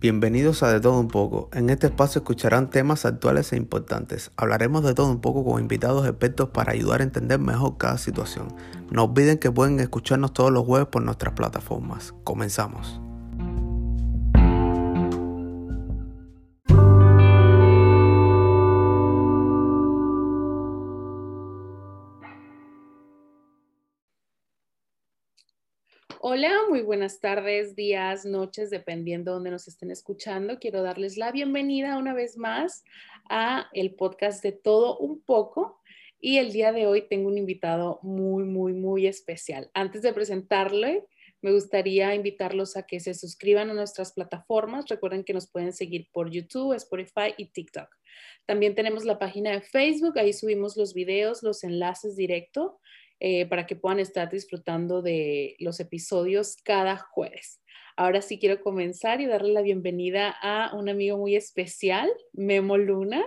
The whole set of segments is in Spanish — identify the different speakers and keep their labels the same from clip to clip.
Speaker 1: Bienvenidos a De Todo Un poco. En este espacio escucharán temas actuales e importantes. Hablaremos de todo un poco con invitados expertos para ayudar a entender mejor cada situación. No olviden que pueden escucharnos todos los jueves por nuestras plataformas. Comenzamos.
Speaker 2: Hola, muy buenas tardes, días, noches, dependiendo de donde nos estén escuchando. Quiero darles la bienvenida una vez más a el podcast de Todo un poco. Y el día de hoy tengo un invitado muy, muy, muy especial. Antes de presentarle, me gustaría invitarlos a que se suscriban a nuestras plataformas. Recuerden que nos pueden seguir por YouTube, Spotify y TikTok. También tenemos la página de Facebook, ahí subimos los videos, los enlaces directo eh, para que puedan estar disfrutando de los episodios cada jueves. Ahora sí quiero comenzar y darle la bienvenida a un amigo muy especial, Memo Luna.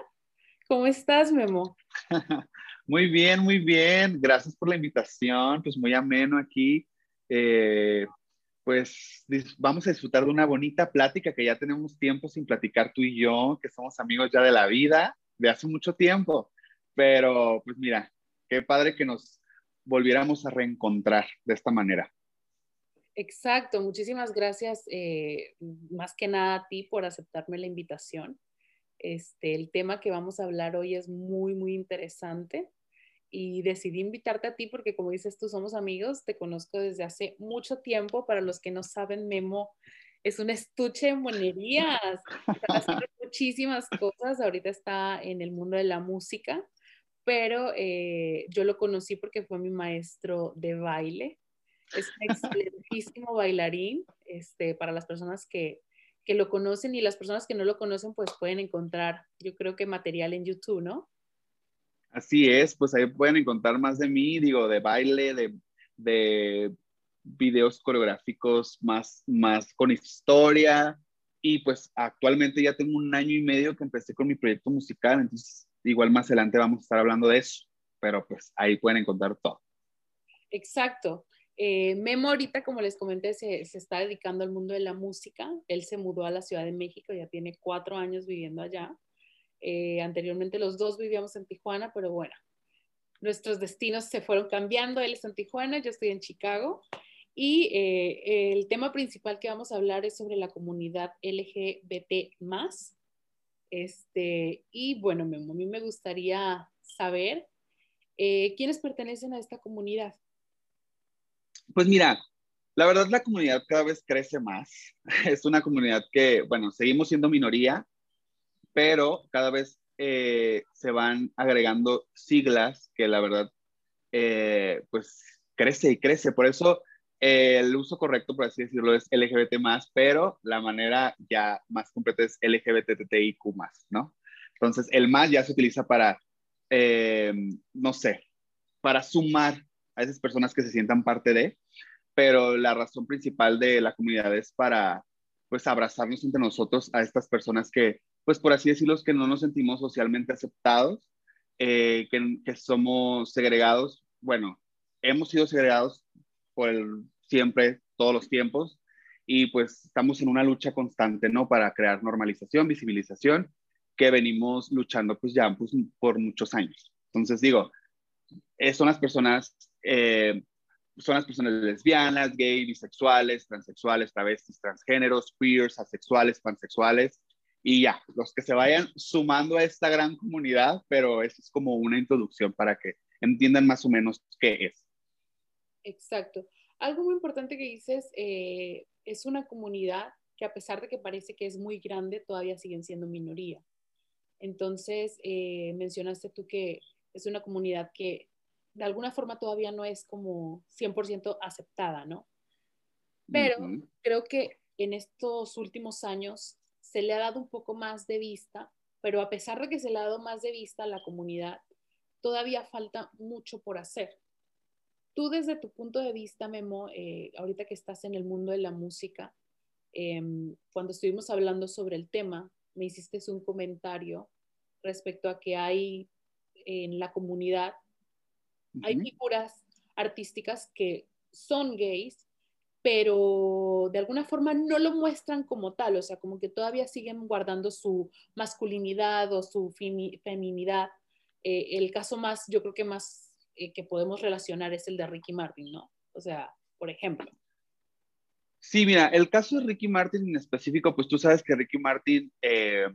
Speaker 2: ¿Cómo estás, Memo?
Speaker 3: Muy bien, muy bien. Gracias por la invitación. Pues muy ameno aquí. Eh, pues vamos a disfrutar de una bonita plática que ya tenemos tiempo sin platicar tú y yo, que somos amigos ya de la vida, de hace mucho tiempo. Pero pues mira, qué padre que nos volviéramos a reencontrar de esta manera.
Speaker 2: Exacto, muchísimas gracias eh, más que nada a ti por aceptarme la invitación. Este, el tema que vamos a hablar hoy es muy, muy interesante y decidí invitarte a ti porque como dices tú somos amigos, te conozco desde hace mucho tiempo. Para los que no saben, Memo es un estuche de monerías, muchísimas cosas, ahorita está en el mundo de la música pero eh, yo lo conocí porque fue mi maestro de baile. Es un excelentísimo bailarín, este, para las personas que, que lo conocen y las personas que no lo conocen, pues pueden encontrar, yo creo que material en YouTube, ¿no?
Speaker 3: Así es, pues ahí pueden encontrar más de mí, digo, de baile, de, de videos coreográficos más, más con historia. Y pues actualmente ya tengo un año y medio que empecé con mi proyecto musical, entonces igual más adelante vamos a estar hablando de eso, pero pues ahí pueden encontrar todo.
Speaker 2: Exacto. Eh, Memo ahorita, como les comenté, se, está dedicando al mundo de la música. Él se mudó a la Ciudad de México, ya tiene cuatro años viviendo allá. Eh, anteriormente los dos vivíamos en Tijuana, pero bueno, nuestros destinos se fueron cambiando. Él está en Tijuana, yo estoy en Chicago. Y eh, el tema principal que vamos a hablar es sobre la comunidad LGBT este, y bueno, a mí me gustaría saber eh, quiénes pertenecen a esta comunidad.
Speaker 3: Pues mira, la verdad la comunidad cada vez crece más. Es una comunidad que, bueno, seguimos siendo minoría, pero cada vez eh, se van agregando siglas que la verdad, eh, pues crece y crece. Por eso el uso correcto, por así decirlo, es LGBT más, pero la manera ya más completa es LGBTTIQ más, ¿no? Entonces, el más ya se utiliza para, eh, no sé, para sumar a esas personas que se sientan parte de, pero la razón principal de la comunidad es para, pues, abrazarnos entre nosotros a estas personas que, pues, por así decirlo, que no nos sentimos socialmente aceptados, eh, que, que somos segregados. Bueno, hemos sido segregados por siempre, todos los tiempos, y pues estamos en una lucha constante, ¿no? Para crear normalización, visibilización, que venimos luchando pues ya pues, por muchos años. Entonces digo, eh, son las personas, eh, son las personas lesbianas, gay, bisexuales, transexuales, travestis, transgéneros, queers, asexuales, pansexuales, y ya, los que se vayan sumando a esta gran comunidad, pero es como una introducción para que entiendan más o menos qué es.
Speaker 2: Exacto. Algo muy importante que dices, eh, es una comunidad que a pesar de que parece que es muy grande, todavía siguen siendo minoría. Entonces, eh, mencionaste tú que es una comunidad que de alguna forma todavía no es como 100% aceptada, ¿no? Pero creo que en estos últimos años se le ha dado un poco más de vista, pero a pesar de que se le ha dado más de vista a la comunidad, todavía falta mucho por hacer. Tú desde tu punto de vista, Memo, eh, ahorita que estás en el mundo de la música, em, cuando estuvimos hablando sobre el tema, me hiciste un comentario respecto a que hay en la comunidad, hay figuras artísticas que son gays, pero de alguna forma no lo muestran como tal, o sea, como que todavía siguen guardando su masculinidad o su feminidad. Eh, el caso más, yo creo que más eh, que podemos relacionar es el de Ricky Martin, ¿no? O sea, por ejemplo.
Speaker 3: Sí, mira, el caso de Ricky Martin en específico, pues tú sabes que Ricky Martin, eh,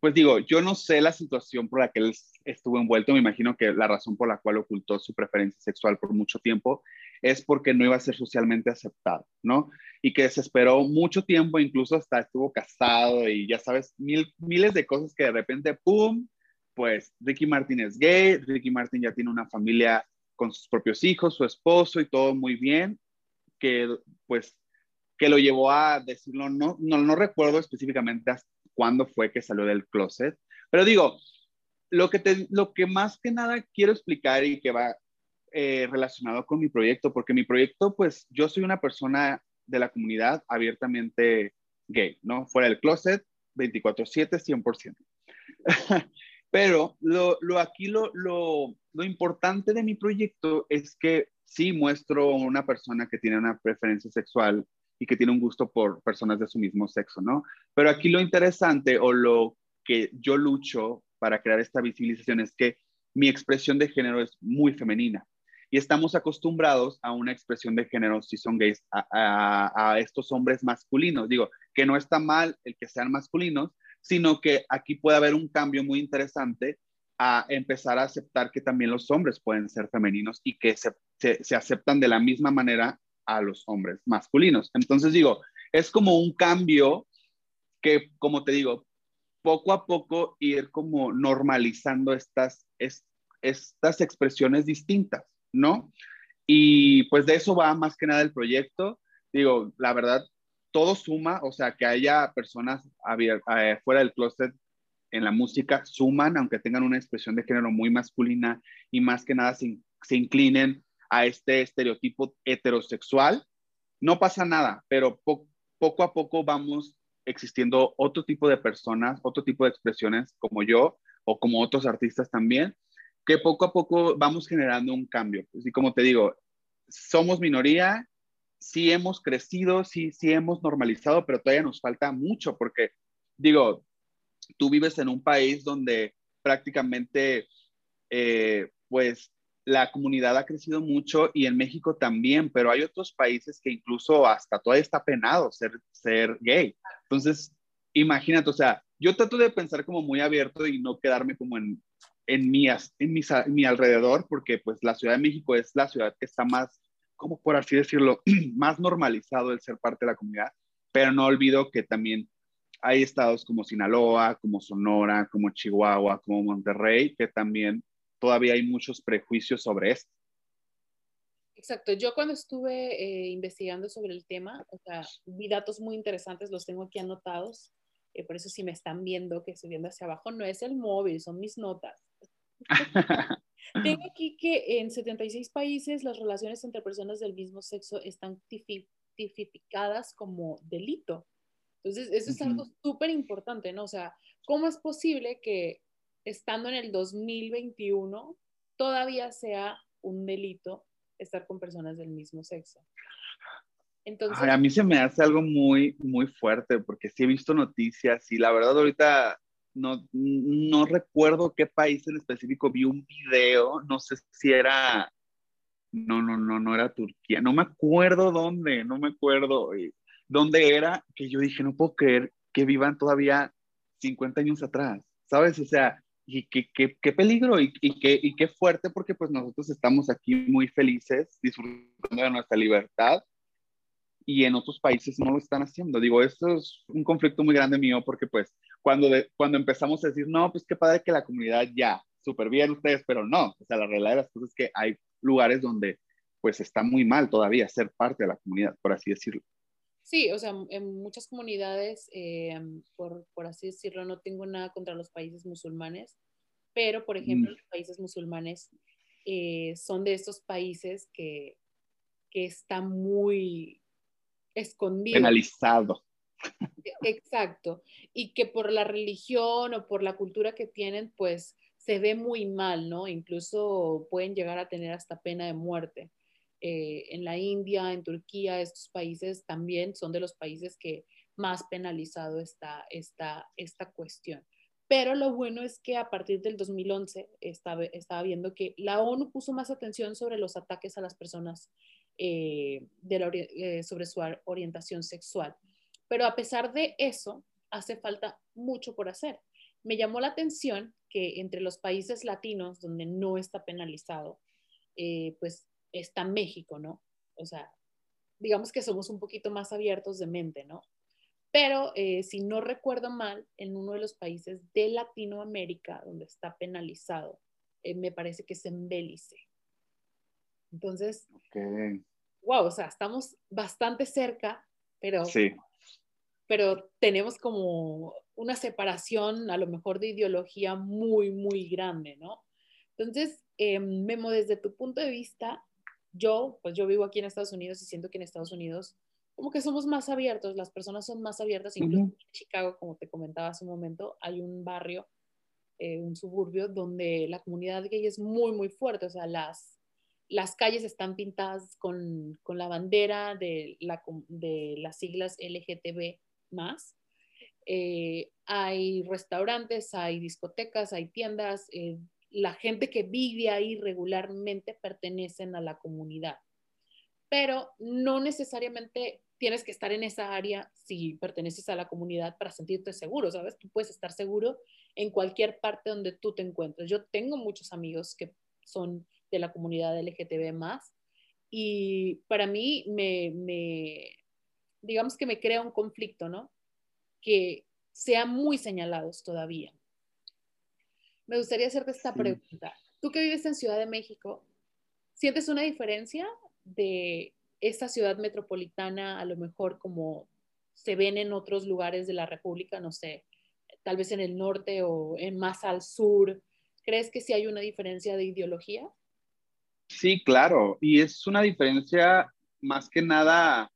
Speaker 3: pues digo, yo no sé la situación por la que él estuvo envuelto, me imagino que la razón por la cual ocultó su preferencia sexual por mucho tiempo es porque no iba a ser socialmente aceptado, ¿no? Y que se esperó mucho tiempo, incluso hasta estuvo casado y ya sabes, mil, miles de cosas que de repente, ¡pum! Pues Ricky Martin es gay, Ricky Martin ya tiene una familia con sus propios hijos, su esposo y todo muy bien, que pues que lo llevó a decirlo, no, no, no recuerdo específicamente cuándo fue que salió del closet, pero digo, lo que, te, lo que más que nada quiero explicar y que va eh, relacionado con mi proyecto, porque mi proyecto, pues yo soy una persona de la comunidad abiertamente gay, ¿no? Fuera del closet, 24/7, 100%. Pero lo, aquí lo, lo, lo, importante de mi proyecto es que sí muestro una persona que tiene una preferencia sexual y que tiene un gusto por personas de su mismo sexo, ¿no? Pero aquí lo interesante o lo que yo lucho para crear esta visibilización es que mi expresión de género es muy femenina y estamos acostumbrados a una expresión de género, si son gays, a, estos hombres masculinos. Digo, que no está mal el que sean masculinos, sino que aquí puede haber un cambio muy interesante a empezar a aceptar que también los hombres pueden ser femeninos y que se, se, aceptan de la misma manera a los hombres masculinos. Entonces digo, es como un cambio que, como te digo, poco a poco ir como normalizando estas, estas expresiones distintas. ¿no? Y pues de eso va más que nada el proyecto. Digo, la verdad, todo suma, o sea, que haya personas eh, fuera del closet en la música, suman, aunque tengan una expresión de género muy masculina y más que nada se, inclinen a este estereotipo heterosexual. No pasa nada, pero poco a poco vamos existiendo otro tipo de personas, otro tipo de expresiones como yo o como otros artistas también, que poco a poco vamos generando un cambio. Y como te digo, somos minoría, sí hemos crecido, sí, sí hemos normalizado, pero todavía nos falta mucho porque, digo, tú vives en un país donde prácticamente, eh, pues, la comunidad ha crecido mucho y en México también, pero hay otros países que incluso hasta todavía está penado ser, ser gay. Entonces, imagínate, o sea, yo trato de pensar como muy abierto y no quedarme como en, en mi, en mi, alrededor, porque pues la Ciudad de México es la ciudad que está más, como por así decirlo, más normalizado el ser parte de la comunidad, pero no olvido que también hay estados como Sinaloa, como Sonora, como Chihuahua, como Monterrey, que también todavía hay muchos prejuicios sobre esto.
Speaker 2: Exacto, yo cuando estuve eh, investigando sobre el tema, o sea, vi datos muy interesantes, los tengo aquí anotados, eh, por eso si me están viendo, que estoy viendo hacia abajo, no es el móvil, son mis notas. Tengo aquí que en 76 países las relaciones entre personas del mismo sexo están tipificadas como delito. Entonces, eso es algo súper importante, ¿no? O sea, ¿cómo es posible que estando en el 2021 todavía sea un delito estar con personas del mismo sexo?
Speaker 3: Entonces, a mí se me hace algo muy, muy fuerte porque sí he visto noticias y la verdad ahorita no, no recuerdo qué país en específico vi un video, no sé si era, no, no, no, no era Turquía, no me acuerdo dónde, no me acuerdo dónde era, que yo dije, no puedo creer que vivan todavía 50 años atrás, ¿sabes? O sea, y qué, peligro y, qué, y qué fuerte porque pues nosotros estamos aquí muy felices, disfrutando de nuestra libertad y en otros países no lo están haciendo. Digo, esto es un conflicto muy grande mío porque pues cuando, cuando empezamos a decir, no, pues qué padre que la comunidad ya, súper bien ustedes, pero no, o sea, la realidad de las cosas es que hay lugares donde pues está muy mal todavía ser parte de la comunidad, por así decirlo.
Speaker 2: Sí, o sea, en muchas comunidades, eh, por, por, así decirlo, no tengo nada contra los países musulmanes, pero, por ejemplo, mm. los países musulmanes eh, son de estos países que, que está muy escondido.
Speaker 3: Penalizado.
Speaker 2: Exacto. Y que por la religión o por la cultura que tienen, pues se ve muy mal, ¿no? Incluso pueden llegar a tener hasta pena de muerte. eh, en la India, en Turquía, estos países también son de los países que más penalizado está esta, esta cuestión. Pero lo bueno es que a partir del 2011 estaba, estaba viendo que la ONU puso más atención sobre los ataques a las personas eh, de eh, sobre su orientación sexual. Pero a pesar de eso, hace falta mucho por hacer. Me llamó la atención que entre los países latinos donde no está penalizado, eh, pues está México, ¿no? O sea, digamos que somos un poquito más abiertos de mente, ¿no? Pero eh, si no recuerdo mal, en uno de los países de Latinoamérica donde está penalizado, eh, me parece que es en Belice. Entonces, wow, o sea, estamos bastante cerca, pero,
Speaker 3: sí.
Speaker 2: Pero tenemos como una separación a lo mejor de ideología muy, muy grande, ¿no? Entonces, eh, Memo, desde tu punto de vista, yo, pues yo vivo aquí en Estados Unidos y siento que en Estados Unidos como que somos más abiertos, las personas son más abiertas, incluso en Chicago, como te comentaba hace un momento, hay un barrio, eh, un suburbio, donde la comunidad gay es muy, muy fuerte, o sea, las, las calles están pintadas con, con la bandera de, la, de las siglas LGTB más. Eh, hay restaurantes, hay discotecas, hay tiendas, eh, la gente que vive ahí regularmente pertenecen a la comunidad pero no necesariamente tienes que estar en esa área si perteneces a la comunidad para sentirte seguro, ¿sabes? Tú puedes estar seguro en cualquier parte donde tú te encuentres. Yo tengo muchos amigos que son de la comunidad LGTB más y para mí me, digamos que me crea un conflicto, ¿no? Que sean muy señalados todavía. Me gustaría hacerte esta pregunta. Tú que vives en Ciudad de México, ¿sientes una diferencia de esta ciudad metropolitana a lo mejor como se ven en otros lugares de la República, no sé, tal vez en el norte o en más al sur. ¿Crees que sí hay una diferencia de ideología?
Speaker 3: Sí, claro, y es una diferencia más que nada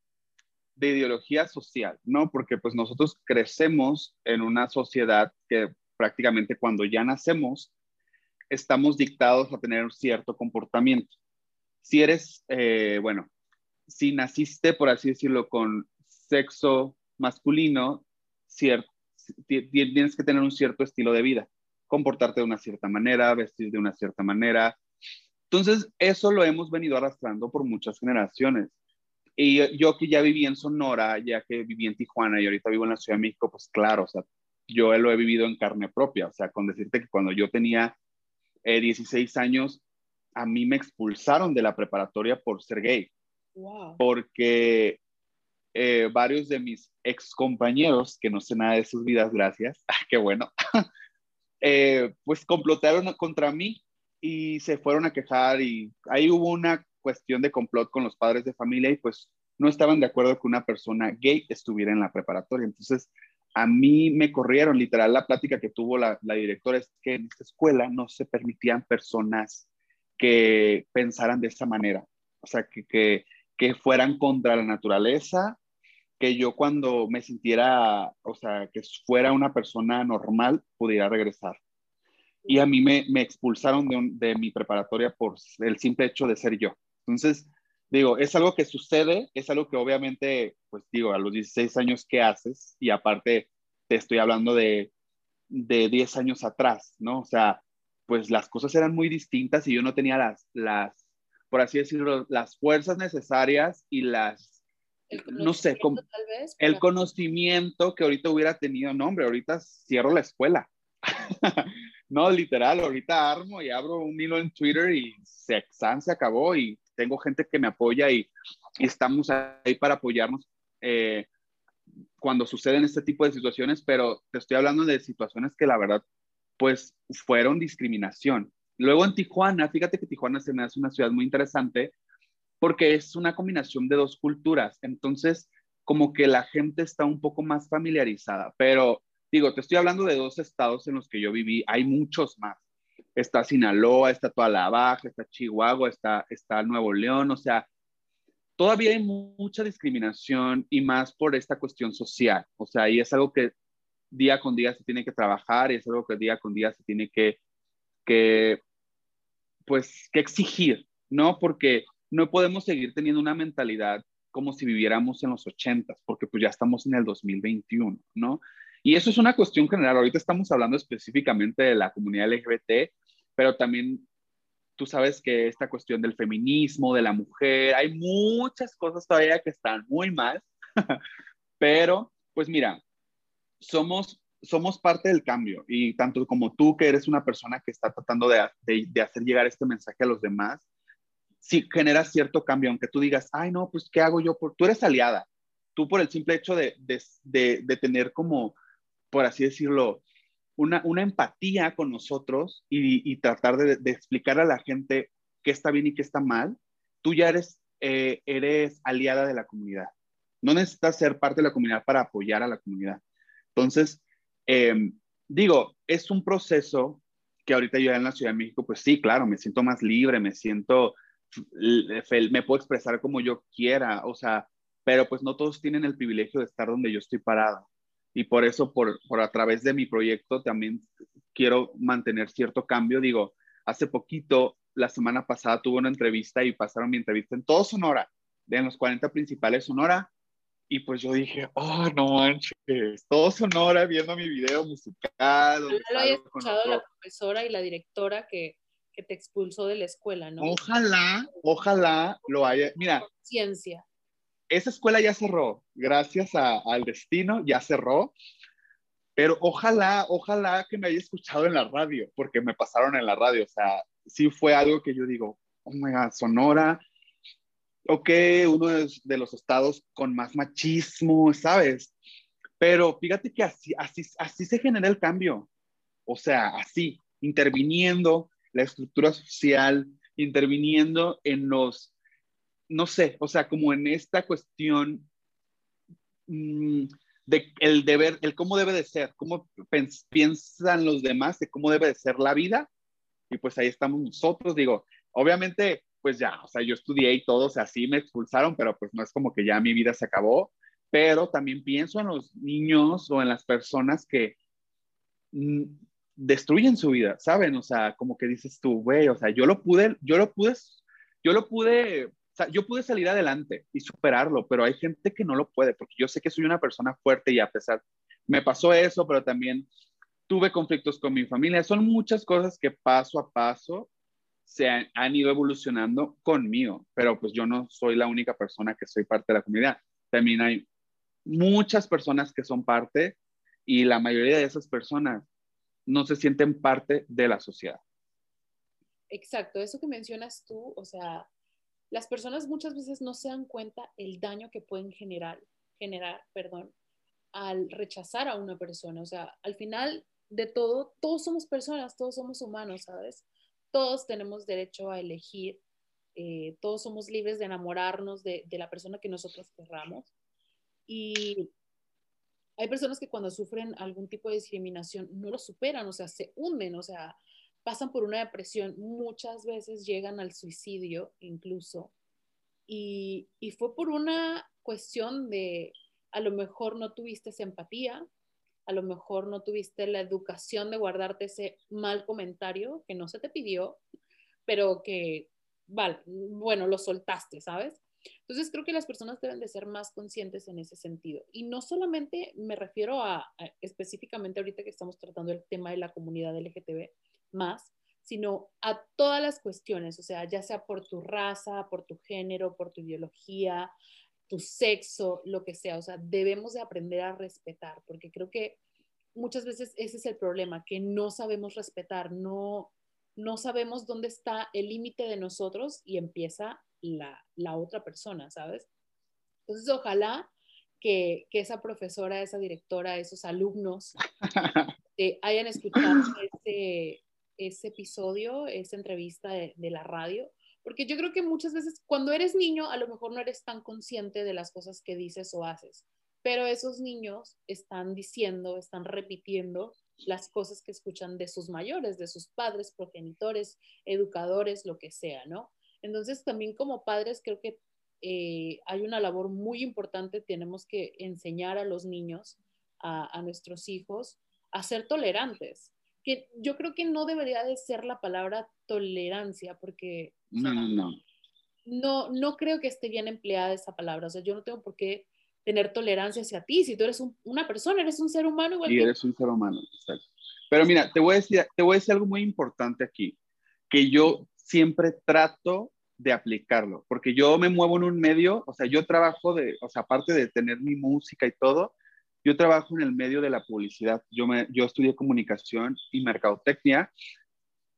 Speaker 3: de ideología social, ¿no? Porque pues nosotros crecemos en una sociedad que prácticamente cuando ya nacemos estamos dictados a tener un cierto comportamiento. Si eres, eh, bueno, si naciste, por así decirlo, con sexo masculino, tienes que tener un cierto estilo de vida, comportarte de una cierta manera, vestir de una cierta manera. Entonces, eso lo hemos venido arrastrando por muchas generaciones. Y yo que ya viví en Sonora, ya que viví en Tijuana y ahorita vivo en la Ciudad de México, pues claro, o sea, yo lo he vivido en carne propia, o sea, con decirte que cuando yo tenía 16 eh, años, a mí me expulsaron de la preparatoria por ser gay. Porque eh, varios de mis ex compañeros, que no sé nada de sus vidas, gracias, ah, qué bueno, eh, pues complotaron contra mí y se fueron a quejar y ahí hubo una cuestión de complot con los padres de familia y pues no estaban de acuerdo que una persona gay estuviera en la preparatoria. Entonces, a mí me corrieron, literal, la plática que tuvo la, la directora es que en esta escuela no se permitían personas que pensaran de esa manera. O sea, que, que, que fueran contra la naturaleza, que yo cuando me sintiera, o sea, que fuera una persona normal, pudiera regresar. Y a mí me, me expulsaron de, de, mi preparatoria por el simple hecho de ser yo. Entonces, digo, es algo que sucede, es algo que obviamente, pues digo, a los 16 años, ¿qué haces? Y aparte, te estoy hablando de, de 10 años atrás, ¿no? O sea, pues las cosas eran muy distintas y yo no tenía las, las por así decirlo, las fuerzas necesarias y las, no sé, como, el conocimiento que ahorita hubiera tenido, no, hombre, ahorita cierro la escuela. no, literal, ahorita armo y abro un hilo en Twitter y se, se acabó y tengo gente que me apoya y, estamos ahí para apoyarnos eh, cuando suceden este tipo de situaciones, pero te estoy hablando de situaciones que la verdad, pues fueron discriminación. Luego en Tijuana, fíjate que Tijuana se me hace una ciudad muy interesante porque es una combinación de dos culturas. Entonces, como que la gente está un poco más familiarizada. Pero digo, te estoy hablando de dos estados en los que yo viví. Hay muchos más. Está Sinaloa, está toda la Baja, está Chihuahua, está, está Nuevo León. O sea, todavía hay mucha discriminación y más por esta cuestión social. O sea, y es algo que día con día se tiene que trabajar y es algo que día con día se tiene que que, pues, que exigir, ¿no? Porque no podemos seguir teniendo una mentalidad como si viviéramos en los 80, porque pues ya estamos en el 2021, ¿no? Y eso es una cuestión general. Ahorita estamos hablando específicamente de la comunidad LGBT, pero también tú sabes que esta cuestión del feminismo, de la mujer, hay muchas cosas todavía que están muy mal, pero pues mira, somos, somos parte del cambio y tanto como tú que eres una persona que está tratando de, de, hacer llegar este mensaje a los demás, si generas cierto cambio, aunque tú digas, ay no, pues ¿qué hago yo? Tú eres aliada, tú por el simple hecho de, de tener como, por así decirlo, una, una empatía con nosotros y, tratar de, explicar a la gente qué está bien y qué está mal, tú ya eres, eh, eres aliada de la comunidad. No necesitas ser parte de la comunidad para apoyar a la comunidad. Entonces, eh, digo, es un proceso que ahorita yo en la Ciudad de México, pues sí, claro, me siento más libre, me siento, me puedo expresar como yo quiera, o sea, pero pues no todos tienen el privilegio de estar donde yo estoy parado y por eso, por, por a través de mi proyecto, también quiero mantener cierto cambio. Digo, hace poquito, la semana pasada, tuve una entrevista y pasaron mi entrevista en todo Sonora, de en los 40 principales Sonora. Y pues yo dije, oh, no manches, todo Sonora viendo mi video musical.
Speaker 2: Lo había escuchado la profesora y la directora que, que te expulsó de la escuela, ¿no?
Speaker 3: Ojalá, ojalá lo haya. Mira. Esa escuela ya cerró, gracias al destino, ya cerró. Pero ojalá, ojalá que me haya escuchado en la radio, porque me pasaron en la radio. O sea, sí fue algo que yo digo, oh my God, Sonora, ok, uno de, los estados con más machismo, ¿sabes? Pero fíjate que así, así, así se genera el cambio. O sea, así, interviniendo la estructura social, interviniendo en los no sé, o sea, como en esta cuestión mm, de el deber, el cómo debe de ser, cómo piensan los demás de cómo debe de ser la vida, y pues ahí estamos nosotros, digo, obviamente, pues ya, o sea, yo estudié y todo, o sea, sí me expulsaron, pero pues no es como que ya mi vida se acabó, pero también pienso en los niños o en las personas que mm, destruyen su vida, ¿saben? O sea, como que dices tú, güey, o sea, yo lo pude, yo lo pude, yo lo pude o sea, yo pude salir adelante y superarlo, pero hay gente que no lo puede, porque yo sé que soy una persona fuerte y a pesar, me pasó eso, pero también tuve conflictos con mi familia. Son muchas cosas que paso a paso se han, han, ido evolucionando conmigo, pero pues yo no soy la única persona que soy parte de la comunidad. También hay muchas personas que son parte y la mayoría de esas personas no se sienten parte de la sociedad.
Speaker 2: Exacto, eso que mencionas tú, o sea, las personas muchas veces no se dan cuenta el daño que pueden generar, generar, perdón, al rechazar a una persona. O sea, al final de todo, todos somos personas, todos somos humanos, ¿sabes? Todos tenemos derecho a elegir, eh, todos somos libres de enamorarnos de, de la persona que nosotros querramos. Y hay personas que cuando sufren algún tipo de discriminación no lo superan, o sea, se hunden, o sea, pasan por una depresión, muchas veces llegan al suicidio incluso. Y, fue por una cuestión de, a lo mejor no tuviste esa empatía, a lo mejor no tuviste la educación de guardarte ese mal comentario que no se te pidió, pero que, vale, bueno, lo soltaste, ¿sabes? Entonces creo que las personas deben de ser más conscientes en ese sentido. Y no solamente me refiero a, a específicamente ahorita que estamos tratando el tema de la comunidad LGTB, más, sino a todas las cuestiones, o sea, ya sea por tu raza, por tu género, por tu ideología, tu sexo, lo que sea, o sea, debemos de aprender a respetar, porque creo que muchas veces ese es el problema, que no sabemos respetar, no, no sabemos dónde está el límite de nosotros y empieza la, la, otra persona, ¿sabes? Entonces, ojalá que, que esa profesora, esa directora, esos alumnos eh, hayan escuchado este, ese episodio, esa entrevista de, la radio, porque yo creo que muchas veces cuando eres niño a lo mejor no eres tan consciente de las cosas que dices o haces, pero esos niños están diciendo, están repitiendo las cosas que escuchan de sus mayores, de sus padres, progenitores, educadores, lo que sea, ¿no? Entonces también como padres creo que eh, hay una labor muy importante, tenemos que enseñar a los niños, a, a nuestros hijos, a ser tolerantes, que yo creo que no debería de ser la palabra tolerancia, porque...
Speaker 3: No, no, no.
Speaker 2: no, no creo que esté bien empleada esa palabra. O sea, yo no tengo por qué tener tolerancia hacia ti. Si tú eres una persona, eres un ser humano igual
Speaker 3: y eres un ser humano, exacto. Pero mira, te voy, a decir, te voy a decir algo muy importante aquí, que yo siempre trato de aplicarlo, porque yo me muevo en un medio, o sea, yo trabajo de, o sea, aparte de tener mi música y todo, yo trabajo en el medio de la publicidad. Yo, me, yo estudié comunicación y mercadotecnia.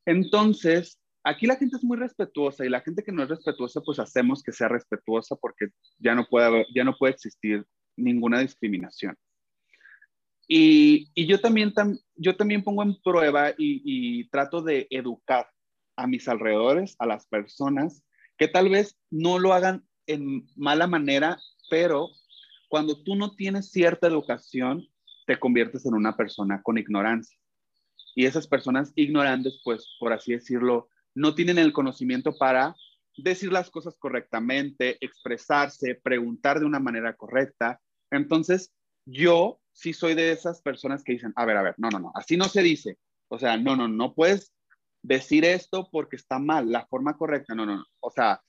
Speaker 3: Entonces, aquí la gente es muy respetuosa y la gente que no es respetuosa, pues hacemos que sea respetuosa porque ya no puede, ya no puede existir ninguna discriminación. Y, y yo, también yo también pongo en prueba y, y trato de educar a mis alrededores, a las personas, que tal vez no lo hagan en mala manera, pero cuando tú no tienes cierta educación, te conviertes en una persona con ignorancia. Y esas personas ignorantes, pues, por así decirlo, no tienen el conocimiento para decir las cosas correctamente, expresarse, preguntar de una manera correcta. Entonces, yo sí soy de esas personas que dicen, a ver, a ver, no, no, no, así no se dice. O sea, no, no, no puedes decir esto porque está mal, la forma correcta, no, no, no. O sea,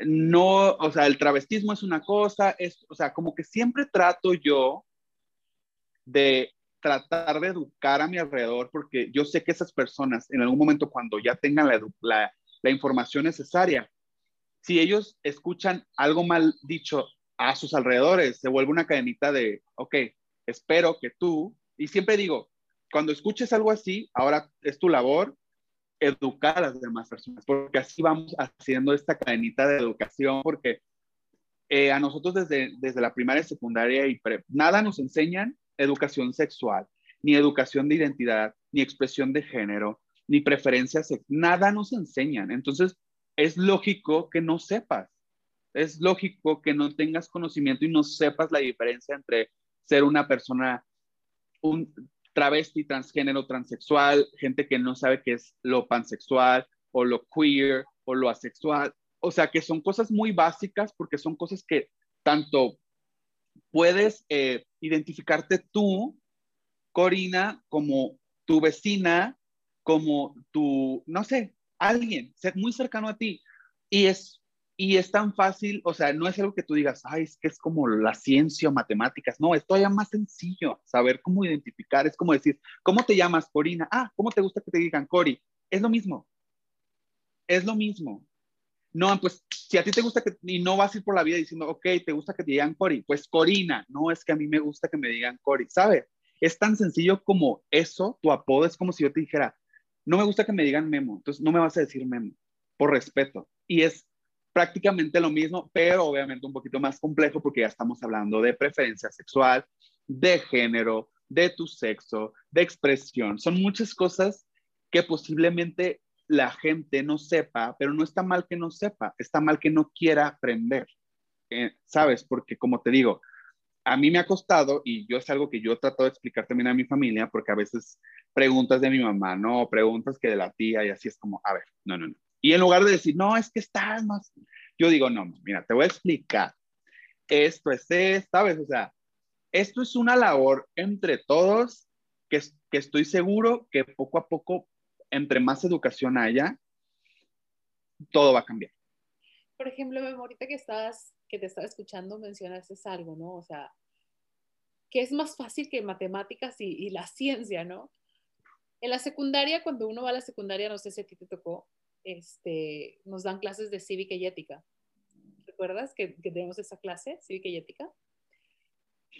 Speaker 3: no, o sea, el travestismo es una cosa, es, o sea, como que siempre trato yo de tratar de educar a mi alrededor, porque yo sé que esas personas en algún momento cuando ya tengan la, la, información necesaria, si ellos escuchan algo mal dicho a sus alrededores, se vuelve una cadenita de, ok, espero que tú, y siempre digo, cuando escuches algo así, ahora es tu labor educar a las demás personas, porque así vamos haciendo esta cadenita de educación, porque eh, a nosotros desde, desde la primaria, secundaria y pre, nada nos enseñan educación sexual, ni educación de identidad, ni expresión de género, ni preferencias, nada nos enseñan. Entonces, es lógico que no sepas, es lógico que no tengas conocimiento y no sepas la diferencia entre ser una persona, un, travesti, transgénero, transexual, gente que no sabe qué es lo pansexual o lo queer o lo asexual. O sea, que son cosas muy básicas porque son cosas que tanto puedes eh, identificarte tú, Corina, como tu vecina, como tu, no sé, alguien muy cercano a ti. Y es y es tan fácil, o sea, no es algo que tú digas, ay, es que es como la ciencia o matemáticas, no, es todavía más sencillo saber cómo identificar, es como decir, ¿cómo te llamas, Corina? Ah, ¿cómo te gusta que te digan Cori? Es lo mismo, es lo mismo. No, pues si a ti te gusta que, y no vas a ir por la vida diciendo, ok, te gusta que te digan Cori, pues Corina, no es que a mí me gusta que me digan Cori, ¿sabes? Es tan sencillo como eso, tu apodo es como si yo te dijera, no me gusta que me digan Memo, entonces no me vas a decir Memo, por respeto. Y es prácticamente lo mismo, pero obviamente un poquito más complejo porque ya estamos hablando de preferencia sexual, de género, de tu sexo, de expresión. Son muchas cosas que posiblemente la gente no sepa, pero no está mal que no sepa, está mal que no quiera aprender. Eh, ¿Sabes? Porque como te digo, a mí me ha costado, y yo es algo que yo he tratado de explicar también a mi familia, porque a veces preguntas de mi mamá, no, preguntas que de la tía, y así es como, a ver, no, no, no. Y en lugar de decir, no, es que estás más, yo digo, no, mira, te voy a explicar. Esto es, ¿sabes? O sea, esto es una labor entre todos que, que estoy seguro que poco a poco, entre más educación haya, todo va a cambiar.
Speaker 2: Por ejemplo, ahorita que estás, que te estaba escuchando, mencionaste algo, ¿no? O sea, que es más fácil que matemáticas y, y la ciencia, ¿no? En la secundaria, cuando uno va a la secundaria, no sé si a ti te tocó, este, nos dan clases de cívica y ética. ¿Recuerdas que, tenemos esa clase, cívica y ética?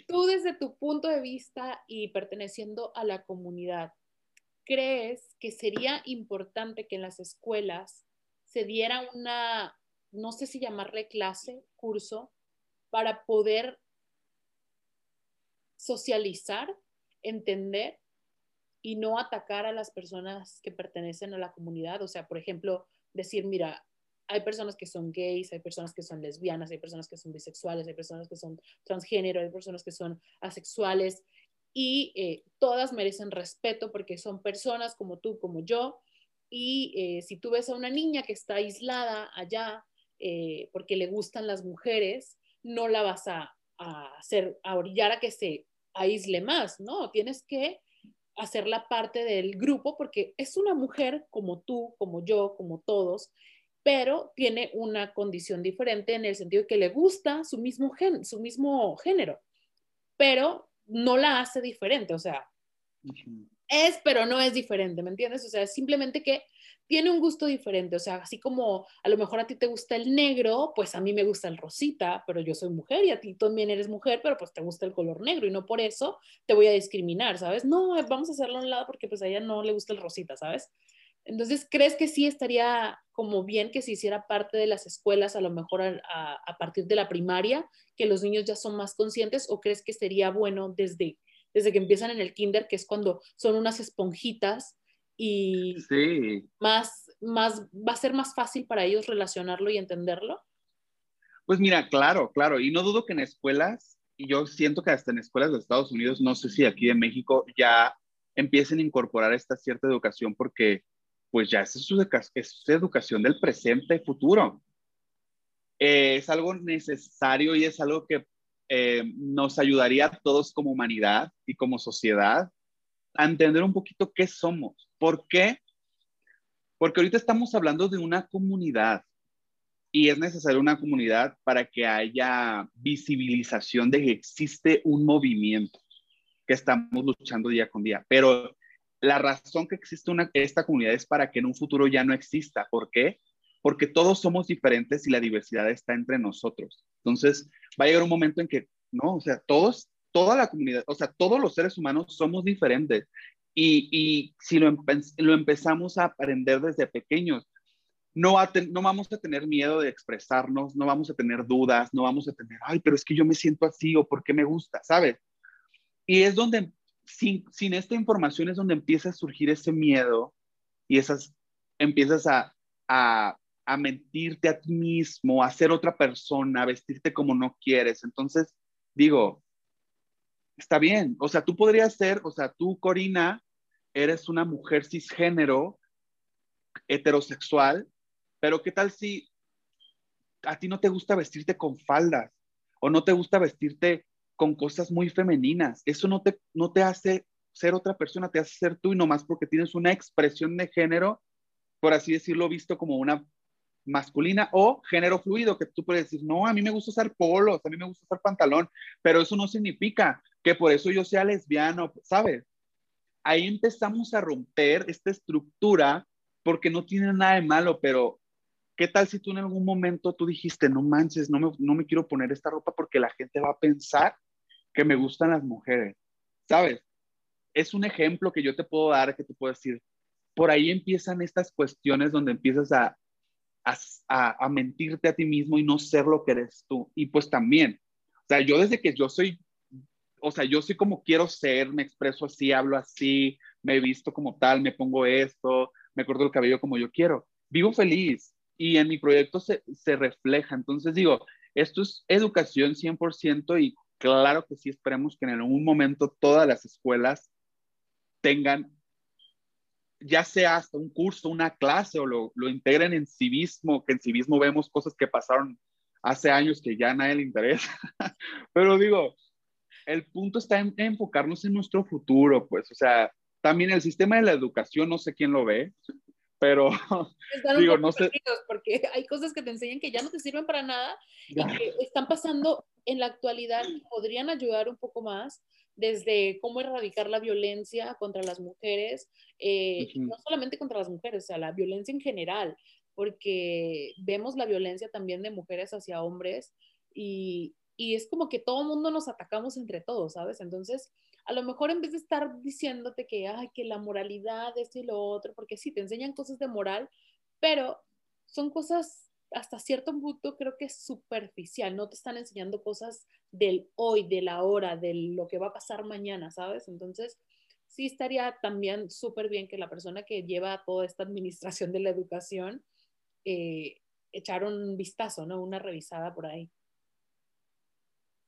Speaker 2: Tú desde tu punto de vista y perteneciendo a la comunidad, ¿crees que sería importante que en las escuelas se diera una, no sé si llamarle clase, curso, para poder socializar, entender y no atacar a las personas que pertenecen a la comunidad. O sea, por ejemplo, decir, mira, hay personas que son gays, hay personas que son lesbianas, hay personas que son bisexuales, hay personas que son transgénero, hay personas que son asexuales y eh, todas merecen respeto porque son personas como tú, como yo. Y eh, si tú ves a una niña que está aislada allá eh, porque le gustan las mujeres, no la vas a, a hacer, a orillar a que se aísle más, ¿no? Tienes que hacerla parte del grupo porque es una mujer como tú, como yo, como todos, pero tiene una condición diferente en el sentido de que le gusta su mismo, gen, su mismo género, pero no la hace diferente, o sea, es, pero no es diferente, ¿me entiendes? O sea, simplemente que tiene un gusto diferente, o sea, así como a lo mejor a ti te gusta el negro, pues a mí me gusta el rosita, pero yo soy mujer y a ti también eres mujer, pero pues te gusta el color negro y no por eso te voy a discriminar, ¿sabes? No, vamos a hacerlo a un lado porque pues a ella no le gusta el rosita, ¿sabes? Entonces, ¿crees que sí estaría como bien que se hiciera parte de las escuelas a lo mejor a, a partir de la primaria, que los niños ya son más conscientes o crees que sería bueno desde, desde que empiezan en el kinder, que es cuando son unas esponjitas y más, más, va a ser más fácil para ellos relacionarlo y entenderlo?
Speaker 3: Pues mira, claro, claro, y no dudo que en escuelas, y yo siento que hasta en escuelas de Estados Unidos, no sé si aquí en México ya empiecen a incorporar esta cierta educación porque pues ya es, su es educación del presente y futuro. Eh, es algo necesario y es algo que eh, nos ayudaría a todos como humanidad y como sociedad a entender un poquito qué somos. ¿Por qué? Porque ahorita estamos hablando de una comunidad y es necesaria una comunidad para que haya visibilización de que existe un movimiento que estamos luchando día con día. Pero la razón que existe una, esta comunidad es para que en un futuro ya no exista. ¿Por qué? Porque todos somos diferentes y la diversidad está entre nosotros. Entonces, va a llegar un momento en que, no, o sea, todos toda la comunidad, o sea, todos los seres humanos somos diferentes. Y, y si lo, lo, empezamos a aprender desde pequeños, no, no vamos a tener miedo de expresarnos, no vamos a tener dudas, no vamos a tener, ay, pero es que yo me siento así o por qué me gusta, ¿sabes? Y es donde, sin, sin esta información, es donde empieza a surgir ese miedo y esas, empiezas a, a, a mentirte a ti mismo, a ser otra persona, a vestirte como no quieres. Entonces, digo, está bien. O sea, tú podrías ser, o sea, tú, Corina, eres una mujer cisgénero, heterosexual, pero ¿qué tal si a ti no te gusta vestirte con faldas o no te gusta vestirte con cosas muy femeninas? Eso no te, no te hace ser otra persona, te hace ser tú y nomás porque tienes una expresión de género, por así decirlo, visto como una masculina o género fluido, que tú puedes decir, no, a mí me gusta usar polos, a mí me gusta usar pantalón, pero eso no significa que por eso yo sea lesbiano, ¿sabes? Ahí empezamos a romper esta estructura porque no tiene nada de malo, pero ¿qué tal si tú en algún momento tú dijiste, no manches, no me, no me quiero poner esta ropa porque la gente va a pensar que me gustan las mujeres, ¿sabes? Es un ejemplo que yo te puedo dar, que te puedo decir, por ahí empiezan estas cuestiones donde empiezas a, a, a, mentirte a ti mismo y no ser lo que eres tú. Y pues también, o sea, yo desde que yo soy, o sea, yo soy como quiero ser, me expreso así, hablo así, me he visto como tal, me pongo esto, me corto el cabello como yo quiero. Vivo feliz y en mi proyecto se, se refleja. Entonces digo, esto es educación 100% y claro que sí esperemos que en algún momento todas las escuelas tengan ya sea hasta un curso, una clase o lo, lo, integren en civismo, que en civismo vemos cosas que pasaron hace años que ya a nadie le interesa. Pero digo, el punto está en, enfocarnos en nuestro futuro, pues, o sea, también el sistema de la educación, no sé quién lo ve, pero
Speaker 2: digo, no sé. Porque hay cosas que te enseñan que ya no te sirven para nada y que están pasando en la actualidad y podrían ayudar un poco más desde cómo erradicar la violencia contra las mujeres, eh, no solamente contra las mujeres, o sea, la violencia en general, porque vemos la violencia también de mujeres hacia hombres y, y es como que todo el mundo nos atacamos entre todos, ¿sabes? Entonces, a lo mejor en vez de estar diciéndote que, ay, que la moralidad, esto y lo otro, porque sí, te enseñan cosas de moral, pero son cosas hasta cierto punto creo que es superficial, no te están enseñando cosas del hoy, de la hora, de lo que va a pasar mañana, ¿sabes? Entonces, sí estaría también súper bien que la persona que lleva toda esta administración de la educación eh, echara un vistazo, ¿no? Una revisada por ahí.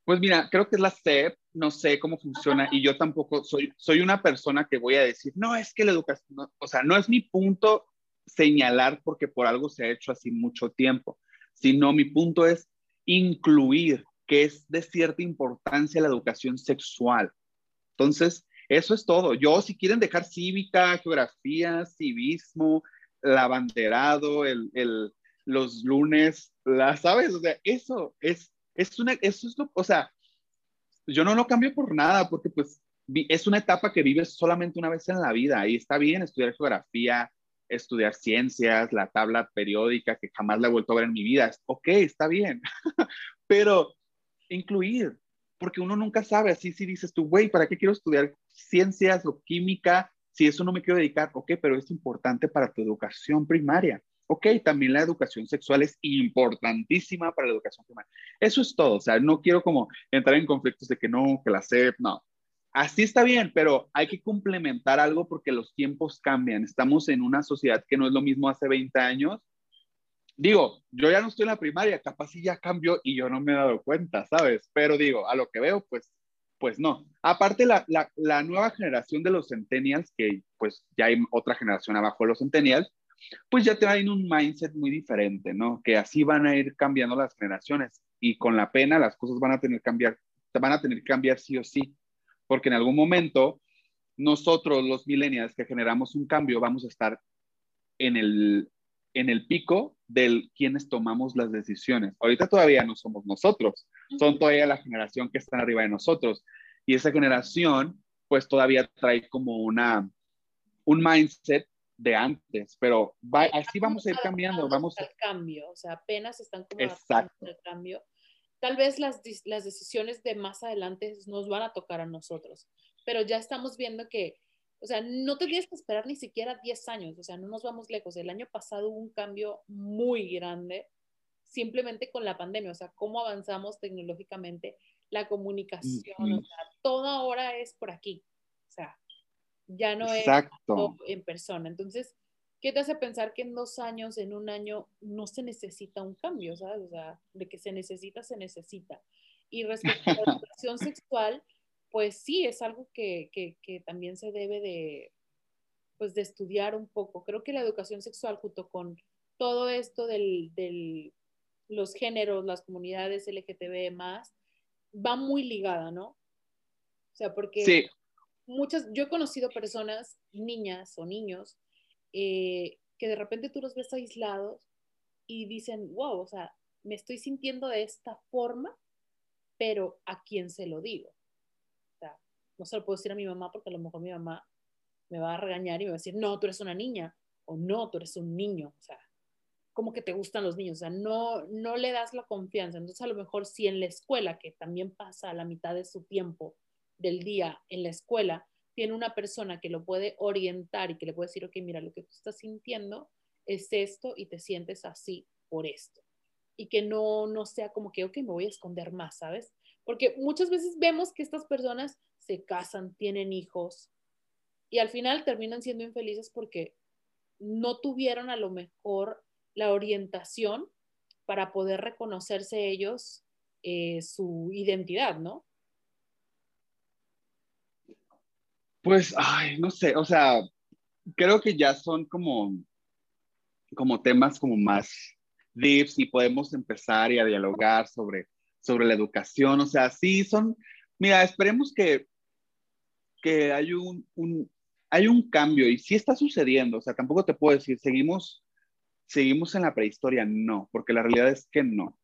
Speaker 3: Pues mira, creo que es la CEP, no sé cómo funciona y yo tampoco soy, soy una persona que voy a decir, no, es que la educación, o sea, no es mi punto señalar porque por algo se ha hecho así mucho tiempo, sino mi punto es incluir que es de cierta importancia la educación sexual. Entonces, eso es todo. Yo, si quieren dejar cívica, geografía, civismo, el abanderado, el, el, los lunes, la sabes, o sea, eso es, es una, eso es lo, o sea, yo no lo cambio por nada, porque pues es una etapa que vives solamente una vez en la vida y está bien estudiar geografía, estudiar ciencias, la tabla periódica que jamás la he vuelto a ver en mi vida. Ok, está bien, pero incluir, porque uno nunca sabe, así si dices tú, güey, ¿para qué quiero estudiar ciencias o química si eso no me quiero dedicar? Ok, pero es importante para tu educación primaria. Ok, también la educación sexual es importantísima para la educación primaria. Eso es todo, o sea, no quiero como entrar en conflictos de que no, que la SEP, no. Así está bien, pero hay que complementar algo porque los tiempos cambian. Estamos en una sociedad que no es lo mismo hace 20 años. Digo, yo ya no estoy en la primaria, capaz sí ya cambió y yo no me he dado cuenta, ¿sabes? Pero digo, a lo que veo, pues, pues no. Aparte, la, la, la nueva generación de los centennials, que pues ya hay otra generación abajo de los centennials, pues ya traen un mindset muy diferente, ¿no? Que así van a ir cambiando las generaciones y con la pena las cosas van a tener que cambiar, van a tener que cambiar sí o sí, porque en algún momento nosotros los millennials que generamos un cambio vamos a estar en el, en el pico del quienes tomamos las decisiones. Ahorita todavía no somos nosotros, son todavía la generación que está arriba de nosotros y esa generación pues todavía trae como una un mindset de antes, pero así vamos a ir cambiando, vamos
Speaker 2: al cambio, o sea, apenas están como
Speaker 3: Exacto.
Speaker 2: cambio. Tal vez las, las decisiones de más adelante nos van a tocar a nosotros, pero ya estamos viendo que, o sea, no tendrías que esperar ni siquiera 10 años, o sea, no nos vamos lejos. El año pasado hubo un cambio muy grande simplemente con la pandemia, o sea, cómo avanzamos tecnológicamente, la comunicación, o sea, todo ahora es por aquí, o sea, ya no es en persona. Entonces, ¿qué te hace pensar que en dos años, en un año, no se necesita un cambio, ¿sabes? O sea, de que se necesita, se necesita. Y respecto a la educación sexual, pues sí, es algo que, que, que, también se debe de, pues, de estudiar un poco. Creo que la educación sexual junto con todo esto del, del los géneros, las comunidades LGTB más, va muy ligada, ¿no? O sea, porque
Speaker 3: sí
Speaker 2: muchas, yo he conocido personas, niñas o niños, eh, que de repente tú los ves aislados y dicen, wow, o sea, me estoy sintiendo de esta forma, pero ¿a quién se lo digo? O sea, no se lo puedo decir a mi mamá porque a lo mejor mi mamá me va a regañar y me va a decir, no, tú eres una niña, o no, tú eres un niño, o sea, como que te gustan los niños, o sea, no, no le das la confianza. Entonces, a lo mejor si en la escuela, que también pasa la mitad de su tiempo, del día en la escuela tiene una persona que lo puede orientar y que le puede decir, ok, mira, lo que tú estás sintiendo es esto y te sientes así por esto. Y que no, no sea como que, ok, me voy a esconder más, ¿sabes? Porque muchas veces vemos que estas personas se casan, tienen hijos y al final terminan siendo infelices porque no tuvieron a lo mejor la orientación para poder reconocerse ellos eh, su identidad, ¿no?
Speaker 3: Pues, ay, no sé, o sea, creo que ya son como, como temas como más deeps y podemos empezar a dialogar sobre, sobre la educación, o sea, sí son, mira, esperemos que, que hay un, un, hay un cambio y sí está sucediendo, o sea, tampoco te puedo decir, seguimos, seguimos en la prehistoria, no, porque la realidad es que no.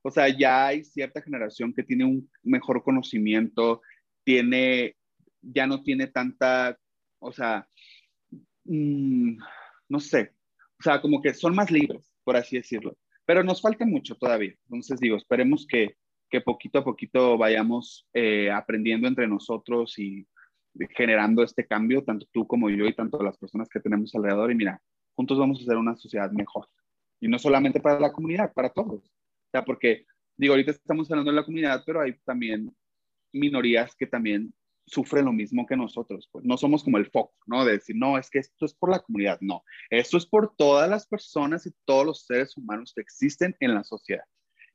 Speaker 3: O sea, ya hay cierta generación que tiene un mejor conocimiento, tiene ya no tiene tanta, o sea, mm, no sé, o sea, como que son más libres, por así decirlo, pero nos falta mucho todavía. Entonces digo, esperemos que, que poquito a poquito vayamos eh, aprendiendo entre nosotros y generando este cambio, tanto tú como yo y tanto las personas que tenemos alrededor. Y mira, juntos vamos a hacer una sociedad mejor. Y no solamente para la comunidad, para todos. O sea, porque, digo, ahorita estamos hablando de la comunidad, pero hay también minorías que también sufre lo mismo que nosotros. Pues no somos como el foco, ¿no? De decir, no, es que esto es por la comunidad. No, esto es por todas las personas y todos los seres humanos que existen en la sociedad.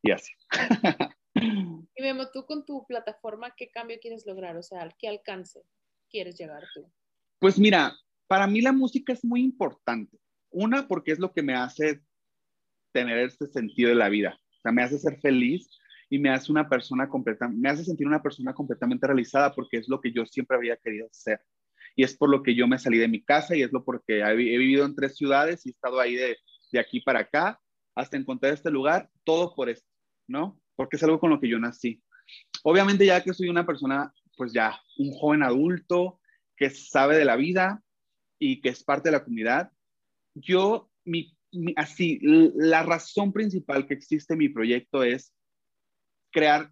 Speaker 3: Y así.
Speaker 2: Y Memo, tú con tu plataforma, ¿qué cambio quieres lograr? O sea, ¿qué alcance quieres llegar tú?
Speaker 3: Pues mira, para mí la música es muy importante. Una, porque es lo que me hace tener este sentido de la vida. O sea, me hace ser feliz y me hace una persona completa, me hace sentir una persona completamente realizada porque es lo que yo siempre había querido ser. Y es por lo que yo me salí de mi casa y es lo porque he, vivido en tres ciudades y he estado ahí de, de aquí para acá hasta encontrar este lugar, todo por esto, ¿no? Porque es algo con lo que yo nací. Obviamente ya que soy una persona, pues ya, un joven adulto que sabe de la vida y que es parte de la comunidad, yo, mi, así, la razón principal que existe mi proyecto es crear,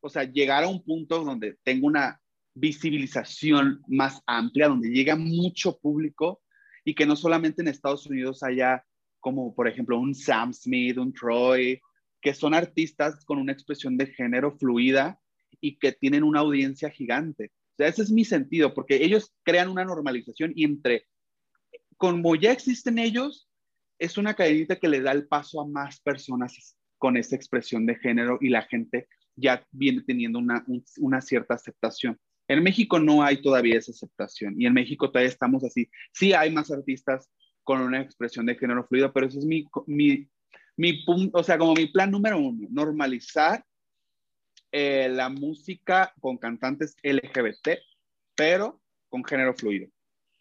Speaker 3: o sea, llegar a un punto donde tengo una visibilización más amplia, donde llega mucho público y que no solamente en Estados Unidos haya como, por ejemplo, un Sam Smith, un Troy, que son artistas con una expresión de género fluida y que tienen una audiencia gigante. O sea, ese es mi sentido, porque ellos crean una normalización y entre, como ya existen ellos, es una cadenita que le da el paso a más personas con esa expresión de género y la gente ya viene teniendo una, una cierta aceptación. En México no hay todavía esa aceptación y en México todavía estamos así. Sí hay más artistas con una expresión de género fluido, pero ese es mi, mi, mi punto, o sea, como mi plan número uno, normalizar eh, la música con cantantes LGBT, pero con género fluido.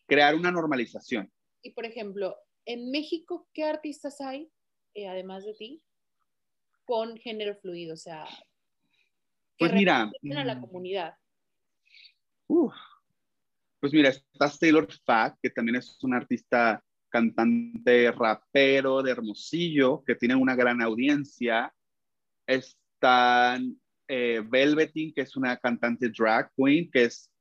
Speaker 3: Crear una normalización.
Speaker 2: Y por ejemplo, en México, ¿qué artistas hay, eh, además de ti, con género fluido? O sea,
Speaker 3: pues mira,
Speaker 2: a la mm, comunidad.
Speaker 3: pues mira, está Taylor Fack, que también es un artista cantante rapero de Hermosillo, que tiene una gran audiencia. Están eh, Velvetin, que es una cantante drag queen, que es,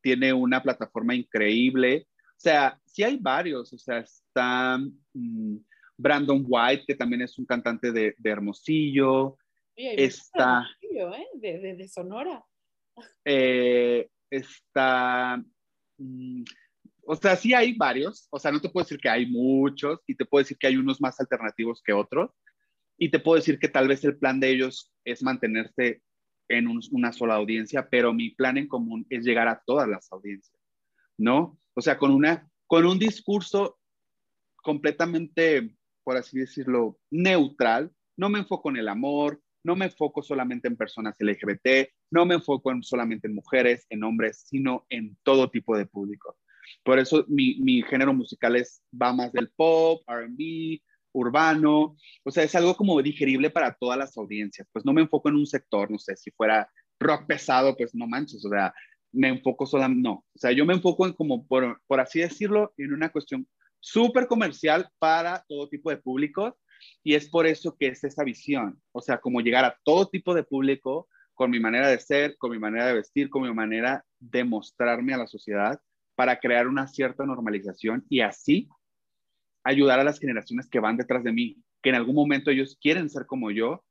Speaker 3: tiene una plataforma increíble. O sea, sí hay varios. O sea, está mm, Brandon White, que también es un cantante de, Hermosillo. está.
Speaker 2: ¿eh? de, Sonora.
Speaker 3: Eh, está. Mm, o sea, sí hay varios, o sea, no te puedo decir que hay muchos y te puedo decir que hay unos más alternativos que otros y te puedo decir que tal vez el plan de ellos es mantenerse en una sola audiencia, pero mi plan en común es llegar a todas las audiencias, ¿no? O sea, con, una, con un discurso completamente, por así decirlo, neutral, no me enfoco en el amor, no me enfoco solamente en personas LGBT, no me enfoco en, solamente en mujeres, en hombres, sino en todo tipo de público. Por eso mi, mi género musical es, va más del pop, RB, urbano, o sea, es algo como digerible para todas las audiencias. Pues no me enfoco en un sector, no sé, si fuera rock pesado, pues no manches, o sea, me enfoco solamente, no, o sea, yo me enfoco en como, por, por así decirlo, en una cuestión súper comercial para todo tipo de públicos y es por eso que es esa visión, o sea, como llegar a todo tipo de público con mi manera de ser, con mi manera de vestir, con mi manera de mostrarme a la sociedad para crear una cierta normalización y así ayudar a las generaciones que van detrás de mí, que en algún momento ellos quieren ser como yo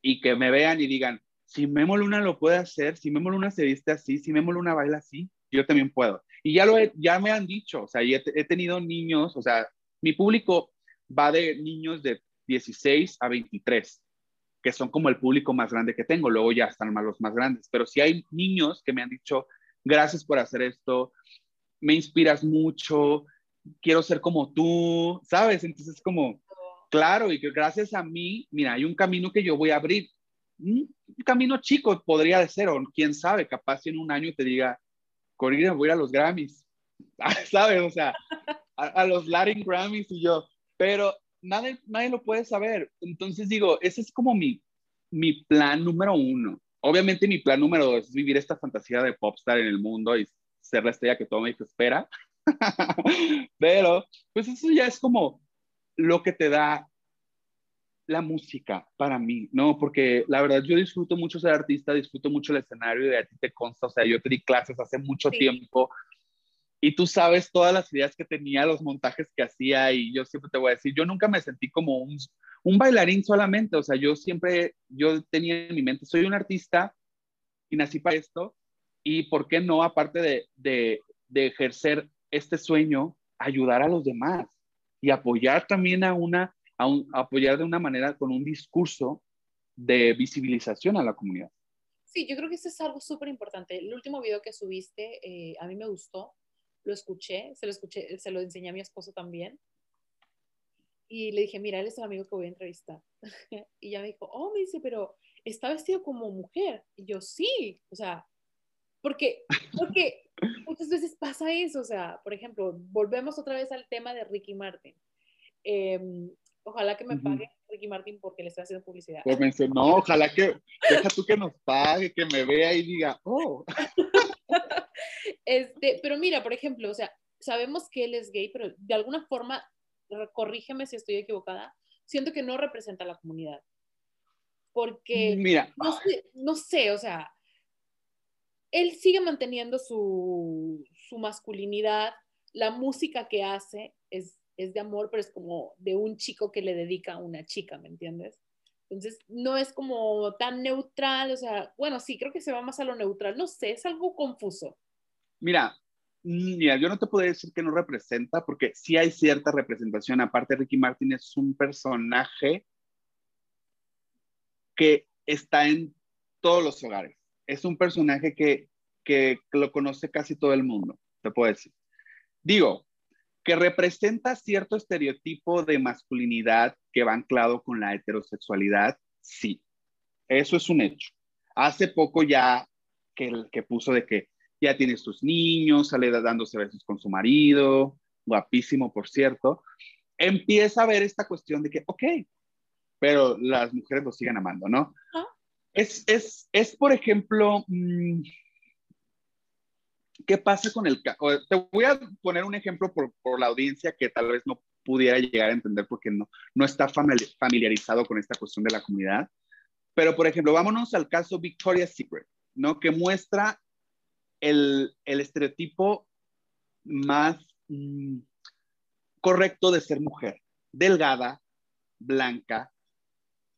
Speaker 3: y que me vean y digan, si Memo Luna lo puede hacer, si Memo Luna se viste así, si Memo Luna baila así, yo también puedo. Y ya, lo ya me han dicho, o sea, he, he tenido niños, o sea, mi público va de niños de 16 a 23, que son como el público más grande que tengo, luego ya están los más grandes, pero si hay niños que me han dicho, gracias por hacer esto, me inspiras mucho, quiero ser como tú, ¿sabes? Entonces es como, claro, y que gracias a mí, mira, hay un camino que yo voy a abrir, un camino chico podría ser, o quién sabe, capaz en un año te diga, Corina, voy a los Grammys, ¿sabes? O sea, a, los Latin Grammys y yo, pero nadie, nadie lo puede saber. Entonces digo, ese es como mi, mi plan número uno. Obviamente mi plan número dos es vivir esta fantasía de popstar en el mundo y ser la estrella que todo México espera. Pero, pues eso ya es como lo que te da la música para mí, ¿no? Porque la verdad yo disfruto mucho ser artista, disfruto mucho el escenario y de a ti te consta, o sea, yo te di clases hace mucho tiempo y tú sabes todas las ideas que tenía, los montajes que hacía y yo siempre te voy a decir, yo nunca me sentí como un, un bailarín solamente, o sea, yo siempre, yo tenía en mi mente, soy un artista y nací para esto y por qué no, aparte de, de, de ejercer este sueño, ayudar a los demás y apoyar también a una, a apoyar de una manera con un discurso de visibilización a la comunidad.
Speaker 2: Sí, yo creo que eso es algo súper importante. El último video que subiste eh, a mí me gustó, lo escuché, se lo escuché, se lo enseñé a mi esposo también. Y le dije, mira, él es el amigo que voy a entrevistar. y ya me dijo, oh, me dice, pero está vestido como mujer. Y yo, sí, o sea, porque, porque muchas veces pasa eso, o sea, por ejemplo, volvemos otra vez al tema de Ricky Martin. Em, Ojalá que me pague Ricky Martin porque le estoy haciendo publicidad.
Speaker 3: Pues mencionó, ojalá que, deja tú que nos pague, que me vea y diga, oh.
Speaker 2: este, pero mira, por ejemplo, o sea, sabemos que él es gay, pero de alguna forma, corrígeme si estoy equivocada, siento que no representa a la comunidad. Porque,
Speaker 3: mira,
Speaker 2: no sé, no sé, o sea, él sigue manteniendo su, su masculinidad, la música que hace es, es de amor, pero es como de un chico que le dedica a una chica, ¿me entiendes? Entonces, no es como tan neutral, o sea, bueno, sí, creo que se va más a lo neutral, no sé, es algo confuso.
Speaker 3: Mira, mira, yo no te puedo decir que no representa, porque sí hay cierta representación. Aparte, Ricky Martin es un personaje que está en todos los hogares. Es un personaje que, que lo conoce casi todo el mundo, te puedo decir. Digo, que representa cierto estereotipo de masculinidad que va anclado con la heterosexualidad, sí. Eso es un hecho. Hace poco ya que, que puso de que ya tiene sus niños, sale dándose besos con su marido, guapísimo, por cierto, empieza a ver esta cuestión de que, ok, pero las mujeres lo siguen amando, ¿no? Es, es, es, por ejemplo, mm, ¿qué pasa con el... Te voy a poner un ejemplo por, por, la audiencia que tal vez no pudiera llegar a entender porque no, no está familiarizado con esta cuestión de la comunidad. Pero, por ejemplo, vámonos al caso Victoria's Secret, ¿no? Que muestra el, el estereotipo más mm, correcto de ser mujer. Delgada, blanca,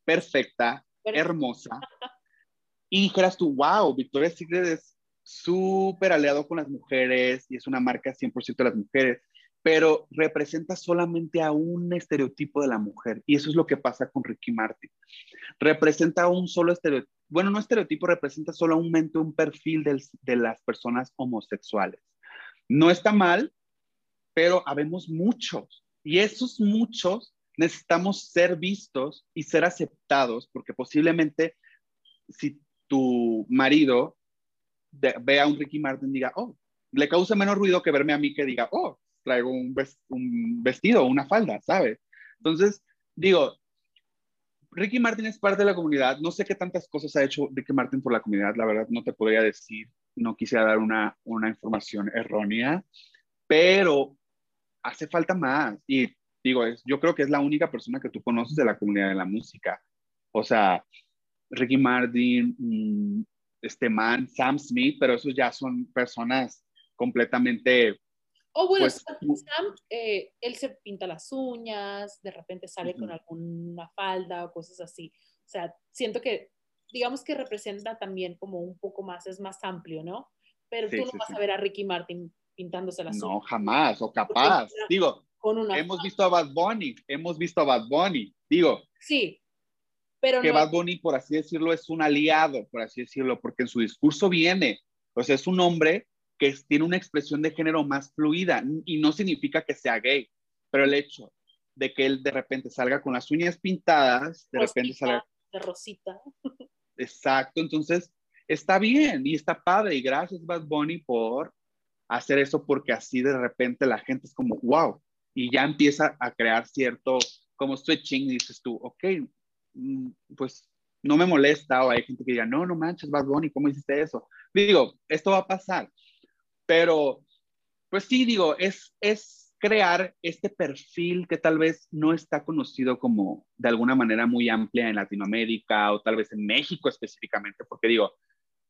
Speaker 3: perfecta, hermosa. Y dijeras tú, wow, Victoria's Secret es súper aliado con las mujeres y es una marca 100% de las mujeres, pero representa solamente a un estereotipo de la mujer. Y eso es lo que pasa con Ricky Martin. Representa un solo estereotipo, bueno, no estereotipo, representa solamente un perfil de las personas homosexuales. No está mal, pero habemos muchos. Y esos muchos necesitamos ser vistos y ser aceptados, porque posiblemente si tu marido ve a un Ricky Martin diga, oh, le causa menos ruido que verme a mí que diga, oh, traigo un, un vestido, una falda, ¿sabes? Entonces, digo, Ricky Martin es parte de la comunidad. No sé qué tantas cosas ha hecho Ricky Martin por la comunidad, la verdad no te podría decir, no quisiera dar una, una información errónea, pero hace falta más. Y digo, es, yo creo que es la única persona que tú conoces de la comunidad de la música. O sea, Ricky Martin, mm, este man, Sam Smith, pero esos ya son personas completamente...
Speaker 2: Oh, bueno, pues, Sam, eh, él se pinta las uñas, de repente sale con alguna falda o cosas así. O sea, siento que, digamos que representa también como un poco más, es más amplio, ¿no? Pero tú no vas a ver a Ricky Martin pintándose las
Speaker 3: uñas. No, jamás, o capaz. Digo, hemos visto a Bad Bunny, hemos visto a Bad Bunny. Digo,
Speaker 2: sí,
Speaker 3: pero que Bad Bunny, por así decirlo, es un aliado, por así decirlo, porque en su discurso viene, o sea, es un hombre que tiene una expresión de género más fluida y no significa que sea gay, pero el hecho de que él de repente salga con las uñas pintadas, de repente salga...
Speaker 2: De rosita.
Speaker 3: Exacto, entonces está bien y está padre y gracias Bad Bunny por hacer eso porque así de repente la gente es como, wow, y ya empieza a crear cierto, como switching, dices tú, ok, pues no me molesta o hay gente que diga, no, no manches, Bad Bunny, ¿cómo hiciste eso? Digo, esto va a pasar, pero pues sí, digo, es, es crear este perfil que tal vez no está conocido como de alguna manera muy amplia en Latinoamérica o tal vez en México específicamente, porque digo,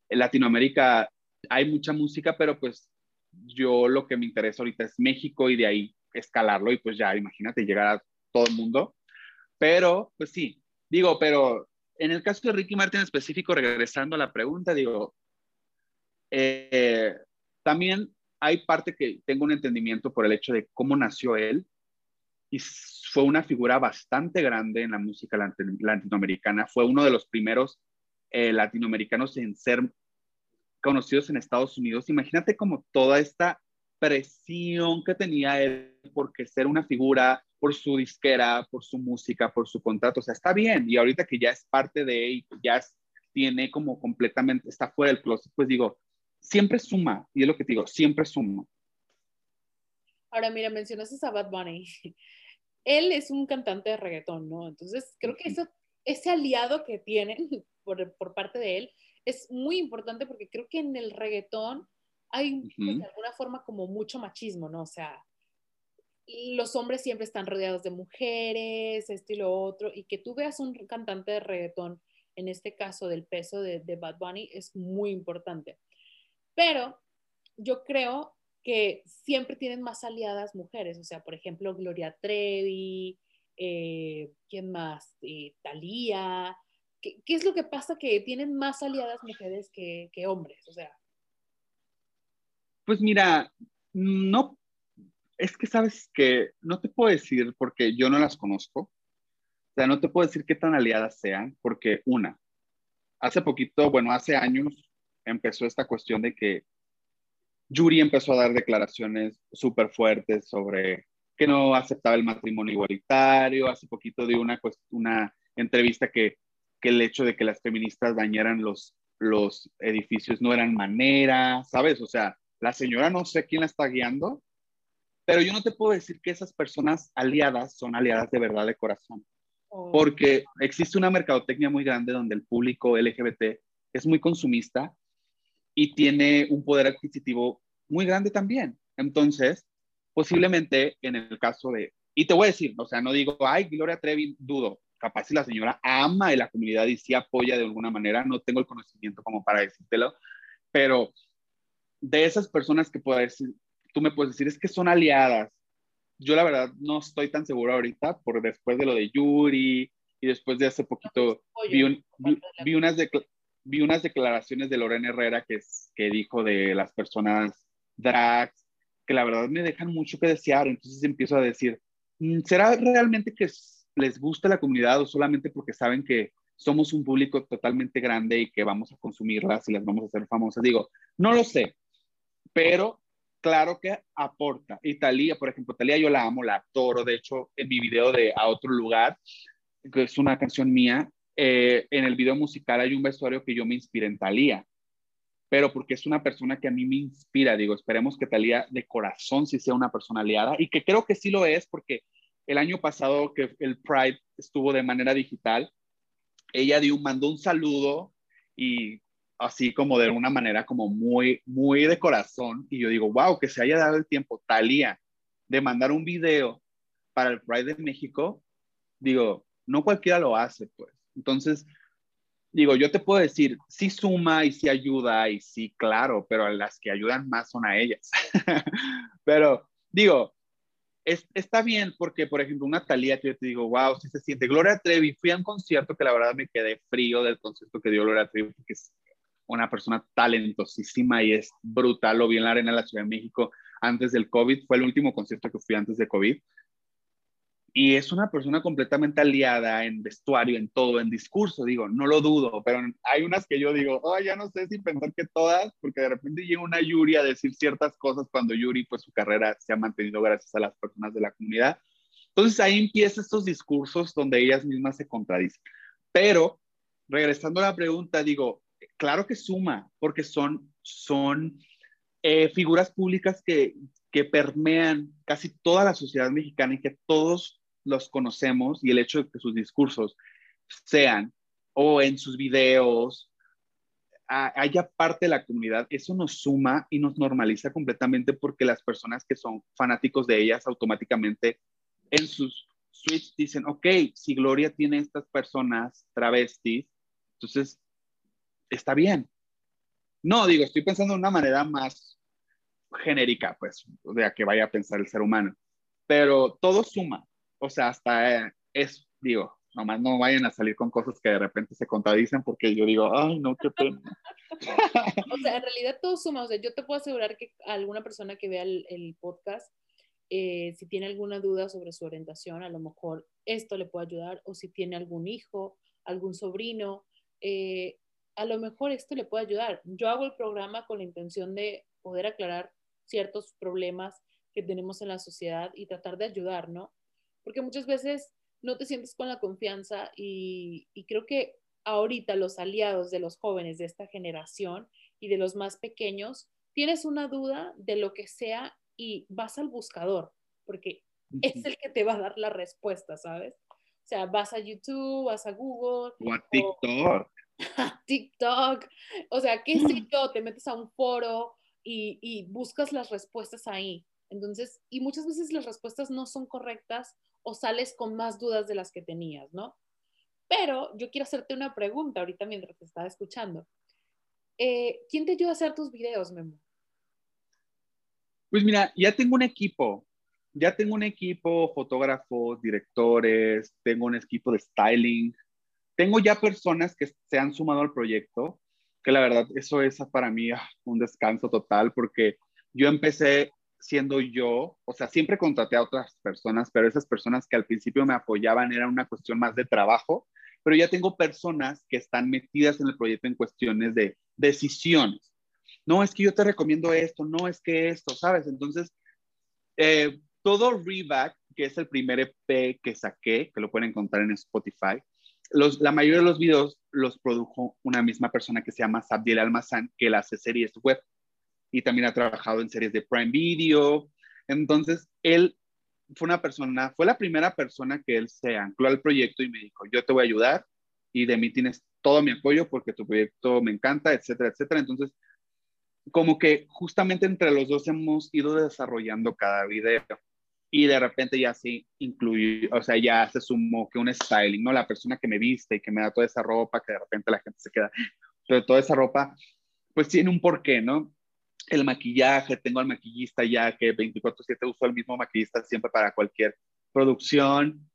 Speaker 3: en Latinoamérica hay mucha música, pero pues yo lo que me interesa ahorita es México y de ahí escalarlo y pues ya, imagínate, llegar a todo el mundo. Pero, pues sí, Digo, pero en el caso de Ricky Martin específico, regresando a la pregunta, digo, eh, también hay parte que tengo un entendimiento por el hecho de cómo nació él y fue una figura bastante grande en la música latinoamericana. Fue uno de los primeros eh, latinoamericanos en ser conocidos en Estados Unidos. Imagínate como toda esta presión que tenía él porque ser una figura por su disquera, por su música, por su contrato. O sea, está bien. Y ahorita que ya es parte de él, ya tiene como completamente, está fuera del closet, pues digo, siempre suma. Y es lo que te digo, siempre suma.
Speaker 2: Ahora, mira, mencionaste a Bad Bunny. él es un cantante de reggaetón, ¿no? Entonces, creo que eso, ese aliado que tienen por, por parte de él es muy importante porque creo que en el reggaetón hay pues, de alguna forma como mucho machismo, ¿no? O sea, los hombres siempre están rodeados de mujeres, esto y lo otro, y que tú veas un cantante de reggaetón, en este caso del peso de, Bad Bunny, es muy importante. Pero yo creo que siempre tienen más aliadas mujeres, o sea, por ejemplo, Gloria Trevi, eh, ¿quién más? Eh, Thalía. ¿Qué, es lo que pasa que tienen más aliadas mujeres que, que hombres? O sea.
Speaker 3: Pues mira, no, es que sabes que no te puedo decir porque yo no las conozco. O sea, no te puedo decir qué tan aliadas sean, porque una, hace poquito, bueno, hace años empezó esta cuestión de que Yuri empezó a dar declaraciones súper fuertes sobre que no aceptaba el matrimonio igualitario. Hace poquito dio una, una entrevista que, que el hecho de que las feministas dañaran los, los edificios no eran manera, ¿sabes? O sea, la señora no sé quién la está guiando, pero yo no te puedo decir que esas personas aliadas son aliadas de verdad de corazón, oh. porque existe una mercadotecnia muy grande donde el público LGBT es muy consumista y tiene un poder adquisitivo muy grande también. Entonces, posiblemente en el caso de, y te voy a decir, o sea, no digo, ay, Gloria Trevi, dudo, capaz si la señora ama a la comunidad y sí apoya de alguna manera, no tengo el conocimiento como para decírtelo, pero de esas personas que puedo decir, tú me puedes decir, es que son aliadas. Yo la verdad no estoy tan seguro ahorita, por después de lo de Yuri y después de hace poquito vi, unas, vi unas declaraciones de Lorena Herrera que, que dijo de las personas drags, que la verdad me dejan mucho que desear. Entonces empiezo a decir, mm, ¿será realmente que les gusta la comunidad o solamente porque saben que somos un público totalmente grande y que vamos a consumirlas y las vamos a hacer famosas? Digo, no lo sé, pero claro que aporta. Y Talía, por ejemplo, Talía yo la amo, la adoro. De hecho, en mi video de A Otro Lugar, que es una canción mía, eh, en el video musical hay un vestuario que yo me inspiré en Talía pero porque es una persona que a mí me inspira. Digo, esperemos que Talía de corazón sí sea una persona aliada y que creo que sí lo es porque el año pasado que el Pride estuvo de manera digital, ella dio, mandó un saludo y así como de una manera como muy, muy de corazón. Y yo digo, wow, que se haya dado el tiempo, Talía, de mandar un video para el Pride de México. Digo, no cualquiera lo hace, pues. Entonces, digo, yo te puedo decir, sí suma y sí ayuda y sí, claro, pero las que ayudan más son a ellas. pero digo, está bien porque, por ejemplo, una Talía que yo te digo, wow, sí se siente. Gloria Trevi, fui a un concierto que la verdad me quedé frío del concierto que dio Gloria Trevi porque una persona talentosísima y es brutal. Lo vi en la Arena de la Ciudad de México antes del COVID, fue el último concierto que fui antes de COVID y es una persona completamente aliada en vestuario, en todo, en discurso, digo, no lo dudo, pero hay unas que yo digo, oh, ya no sé si pensar que todas, porque de repente llega una Yuri a decir ciertas cosas cuando Yuri, pues su carrera se ha mantenido gracias a las personas de la comunidad. Entonces ahí empiezan estos discursos donde ellas mismas se contradicen. Pero, regresando a la pregunta, digo, claro que suma, porque son, son eh, figuras públicas que, que permean casi toda la sociedad mexicana y que todos los conocemos y el hecho de que sus discursos sean o en sus videos haya parte de la comunidad, eso nos suma y nos normaliza completamente porque las personas que son fanáticos de ellas automáticamente en sus suites dicen, ok, si Gloria tiene estas personas travestis, entonces está bien. No, digo, estoy pensando de una manera más genérica, pues, de que vaya a pensar el ser humano, pero todo suma, o sea, hasta eh, es, digo, nomás no vayan a salir con cosas que de repente se contradicen porque yo digo, ay, no, qué pena.
Speaker 2: o sea, en realidad todo suma, o sea, yo te puedo asegurar que alguna persona que vea el, podcast, eh, si tiene alguna duda sobre su orientación, a lo mejor esto le puede ayudar, o si tiene algún hijo, algún sobrino, eh, a lo mejor esto le puede ayudar. Yo hago el programa con la intención de poder aclarar ciertos problemas que tenemos en la sociedad y tratar de ayudar, ¿no? porque muchas veces no te sientes con la confianza y, creo que ahorita los aliados de los jóvenes de esta generación y de los más pequeños, tienes una duda de lo que sea y vas al buscador, porque es el que te va a dar la respuesta, ¿sabes? O sea, vas a YouTube, vas a Google.
Speaker 3: O a TikTok.
Speaker 2: a TikTok. O sea, qué sé yo, te metes a un foro y, y buscas las respuestas ahí. Entonces, y muchas veces las respuestas no son correctas o sales con más dudas de las que tenías, ¿no? Pero yo quiero hacerte una pregunta ahorita mientras te estaba escuchando. Eh, ¿Quién te ayuda a hacer tus videos, Memo?
Speaker 3: Pues mira, ya tengo un equipo. Ya tengo un equipo, fotógrafos, directores, tengo un equipo de styling. Tengo ya personas que se han sumado al proyecto, que la verdad eso es para mí ah, un descanso total porque yo empecé siendo yo, o sea, siempre contraté a otras personas, pero esas personas que al principio me apoyaban era una cuestión más de trabajo pero ya tengo personas que están metidas en el proyecto en cuestiones de decisiones. No, es que yo te recomiendo esto, no es que esto, ¿sabes? Entonces, eh, todo Reback, que es el primer EP que saqué, que lo pueden encontrar en Spotify, la mayoría de los videos los produjo una misma persona que se llama Sabdiel Almazán, que él hace series web y también ha trabajado en series de Prime Video. Entonces, él fue una persona, fue la primera persona que él se ancló al proyecto y me dijo, yo te voy a ayudar y de mí tienes todo mi apoyo porque tu proyecto me encanta, etcétera, etcétera. Entonces, como que justamente entre los dos hemos ido desarrollando cada video y de repente ya se incluyó, o sea, ya se sumó que un styling, ¿no? La persona que me viste y que me da toda esa ropa, que de repente la gente se queda, pero toda esa ropa, pues tiene un porqué, ¿no? el maquillaje, tengo al maquillista ya que 24/7 uso el mismo maquillista siempre para cualquier producción.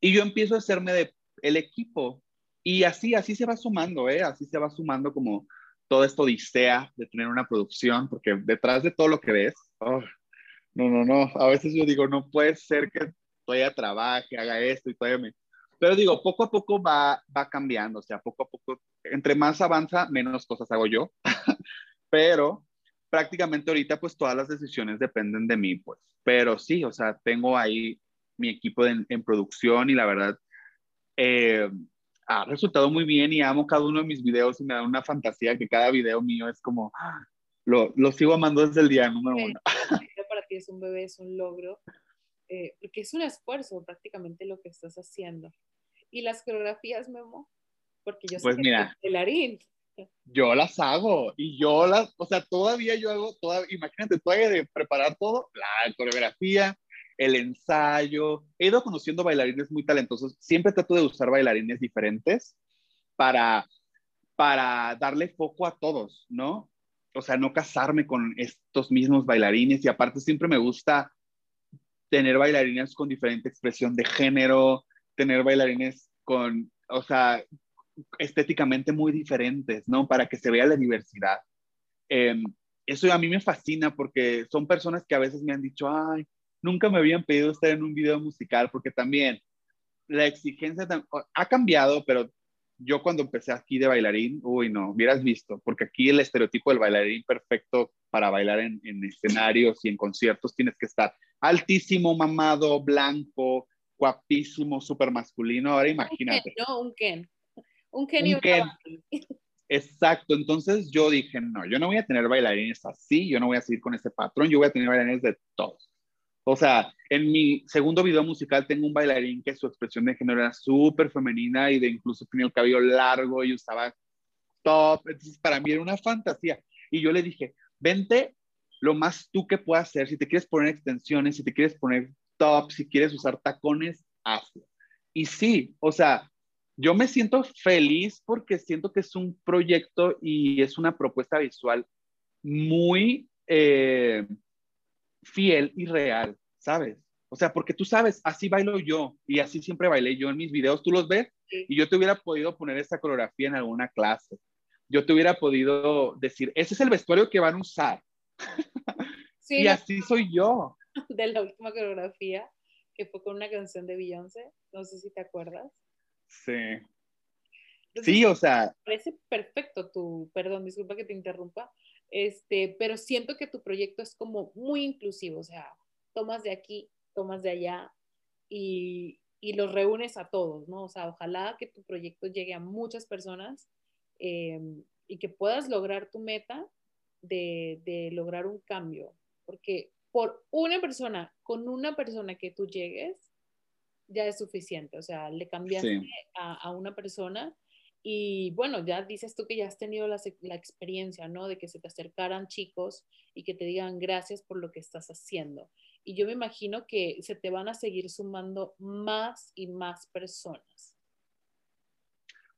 Speaker 3: Y yo empiezo a hacerme de el equipo. Y así, así se va sumando, ¿eh? Así se va sumando como todo esto odisea de tener una producción, porque detrás de todo lo que ves, oh, no, no, no, a veces yo digo, no puede ser que todavía trabaje, haga esto y todavía me... Pero digo, poco a poco va, va cambiando, o sea, poco a poco, entre más avanza, menos cosas hago yo. Pero prácticamente ahorita pues todas las decisiones dependen de mí, pues. Pero sí, o sea, tengo ahí mi equipo en, producción y la verdad eh, ha resultado muy bien y amo cada uno de mis videos y me da una fantasía que cada video mío es como, lo, lo sigo amando desde el día número uno.
Speaker 2: Para ti es un bebé, es un logro, eh, porque es un esfuerzo prácticamente lo que estás haciendo. ¿Y las coreografías, Memo? Porque yo soy
Speaker 3: pues mira,
Speaker 2: bailarín
Speaker 3: yo las hago y yo las, o sea, todavía yo hago, toda, imagínate, todavía de preparar todo, la coreografía, el ensayo, he ido conociendo bailarines muy talentosos, siempre trato de usar bailarines diferentes para, para darle foco a todos, ¿no? O sea, no casarme con estos mismos bailarines y aparte siempre me gusta tener bailarines con diferente expresión de género, tener bailarines con, o sea, estéticamente muy diferentes, ¿no? Para que se vea la diversidad. Em, eso a mí me fascina porque son personas que a veces me han dicho, ay, nunca me habían pedido estar en un video musical, porque también la exigencia ha cambiado, pero yo cuando empecé aquí de bailarín, uy, no, hubieras visto, porque aquí el estereotipo del bailarín perfecto para bailar en, en escenarios y en conciertos tienes que estar altísimo, mamado, blanco, guapísimo, súper masculino. Ahora imagínate.
Speaker 2: No, un Ken. Un genio.
Speaker 3: Exacto, entonces yo dije, no, yo no voy a tener bailarines así, yo no voy a seguir con ese patrón, yo voy a tener bailarines de todos. O sea, en mi segundo video musical tengo un bailarín que su expresión de género era súper femenina y de incluso tenía el cabello largo y usaba top. Entonces, para mí era una fantasía. Y yo le dije, vente lo más tú que puedas hacer. Si te quieres poner extensiones, si te quieres poner top, si quieres usar tacones, hazlo. Y sí, o sea, yo me siento feliz porque siento que es un proyecto y es una propuesta visual muy eh, fiel y real, ¿sabes? O sea, porque tú sabes, así bailo yo y así siempre bailé yo en mis videos, tú los ves y yo te hubiera podido poner esa coreografía en alguna clase. Yo te hubiera podido decir, ese es el vestuario que van a usar. y así soy yo.
Speaker 2: De la última coreografía, que fue con una canción de Beyoncé, no sé si te acuerdas.
Speaker 3: Sí. sí, o sea.
Speaker 2: Parece perfecto tu, perdón, disculpa que te interrumpa, este, pero siento que tu proyecto es como muy inclusivo, o sea, tomas de aquí, tomas de allá y, y los reúnes a todos, ¿no? O sea, ojalá que tu proyecto llegue a muchas personas em, y que puedas lograr tu meta de, de lograr un cambio, porque por una persona, con una persona que tú llegues, ya es suficiente. O sea, le cambiaste a, a, una persona y bueno, ya dices tú que ya has tenido la, la, experiencia, ¿no? De que se te acercaran chicos y que te digan gracias por lo que estás haciendo. Y yo me imagino que se te van a seguir sumando más y más personas.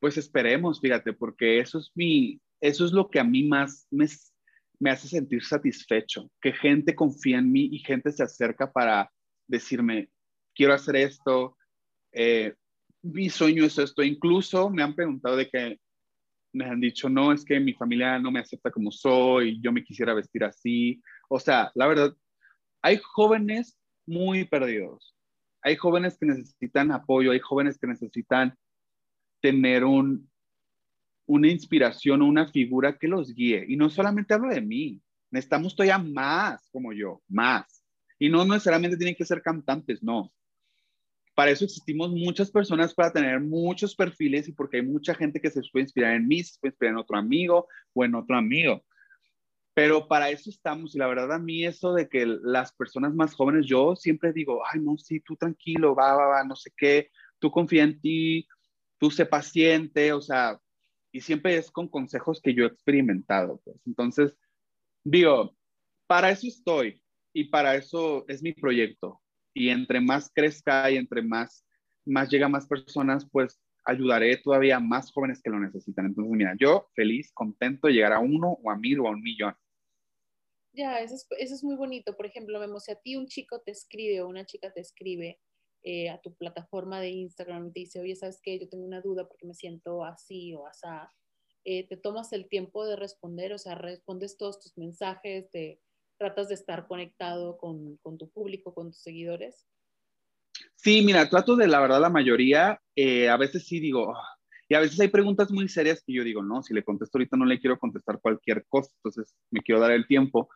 Speaker 3: Pues esperemos, fíjate, porque eso es mi, eso es lo que a mí más me, me hace sentir satisfecho, que gente confía en mí y gente se acerca para decirme, quiero hacer esto, eh, mi sueño es esto. Incluso me han preguntado de que me han dicho, no, es que mi familia no me acepta como soy, yo me quisiera vestir así. O sea, la verdad, hay jóvenes muy perdidos. Hay jóvenes que necesitan apoyo, hay jóvenes que necesitan tener un, una inspiración o una figura que los guíe. Y no solamente hablo de mí, necesitamos todavía más como yo, más. Y no necesariamente tienen que ser cantantes, no. Para eso existimos muchas personas para tener muchos perfiles y porque hay mucha gente que se puede inspirar en mí, se puede inspirar en otro amigo o en otro amigo. Pero para eso estamos y la verdad a mí eso de que las personas más jóvenes, yo siempre digo, ay, no, sí, tú tranquilo, va, va, va, no sé qué, tú confía en ti, tú sé paciente, o sea, y siempre es con consejos que yo he experimentado, pues. Entonces, digo, para eso estoy y para eso es mi proyecto y entre más crezca y entre más, más llega a más personas, pues ayudaré todavía a más jóvenes que lo necesitan. Entonces, mira, yo feliz, contento de llegar a uno o a mil o a un millón.
Speaker 2: Ya, eso es, eso es muy bonito. Por ejemplo, vemos si a ti un chico te escribe o una chica te escribe eh, a tu plataforma de Instagram y te dice, oye, ¿sabes qué? Yo tengo una duda porque me siento así o asá. Eh, te tomas el tiempo de responder, o sea, respondes todos tus mensajes, de tratas de estar conectado con, con tu público, con tus seguidores?
Speaker 3: Sí, mira, trato de la verdad la mayoría, eh, a veces sí digo, ah", y a veces hay preguntas muy serias que yo digo, no, si le contesto ahorita no le quiero contestar cualquier cosa, entonces me quiero dar el tiempo.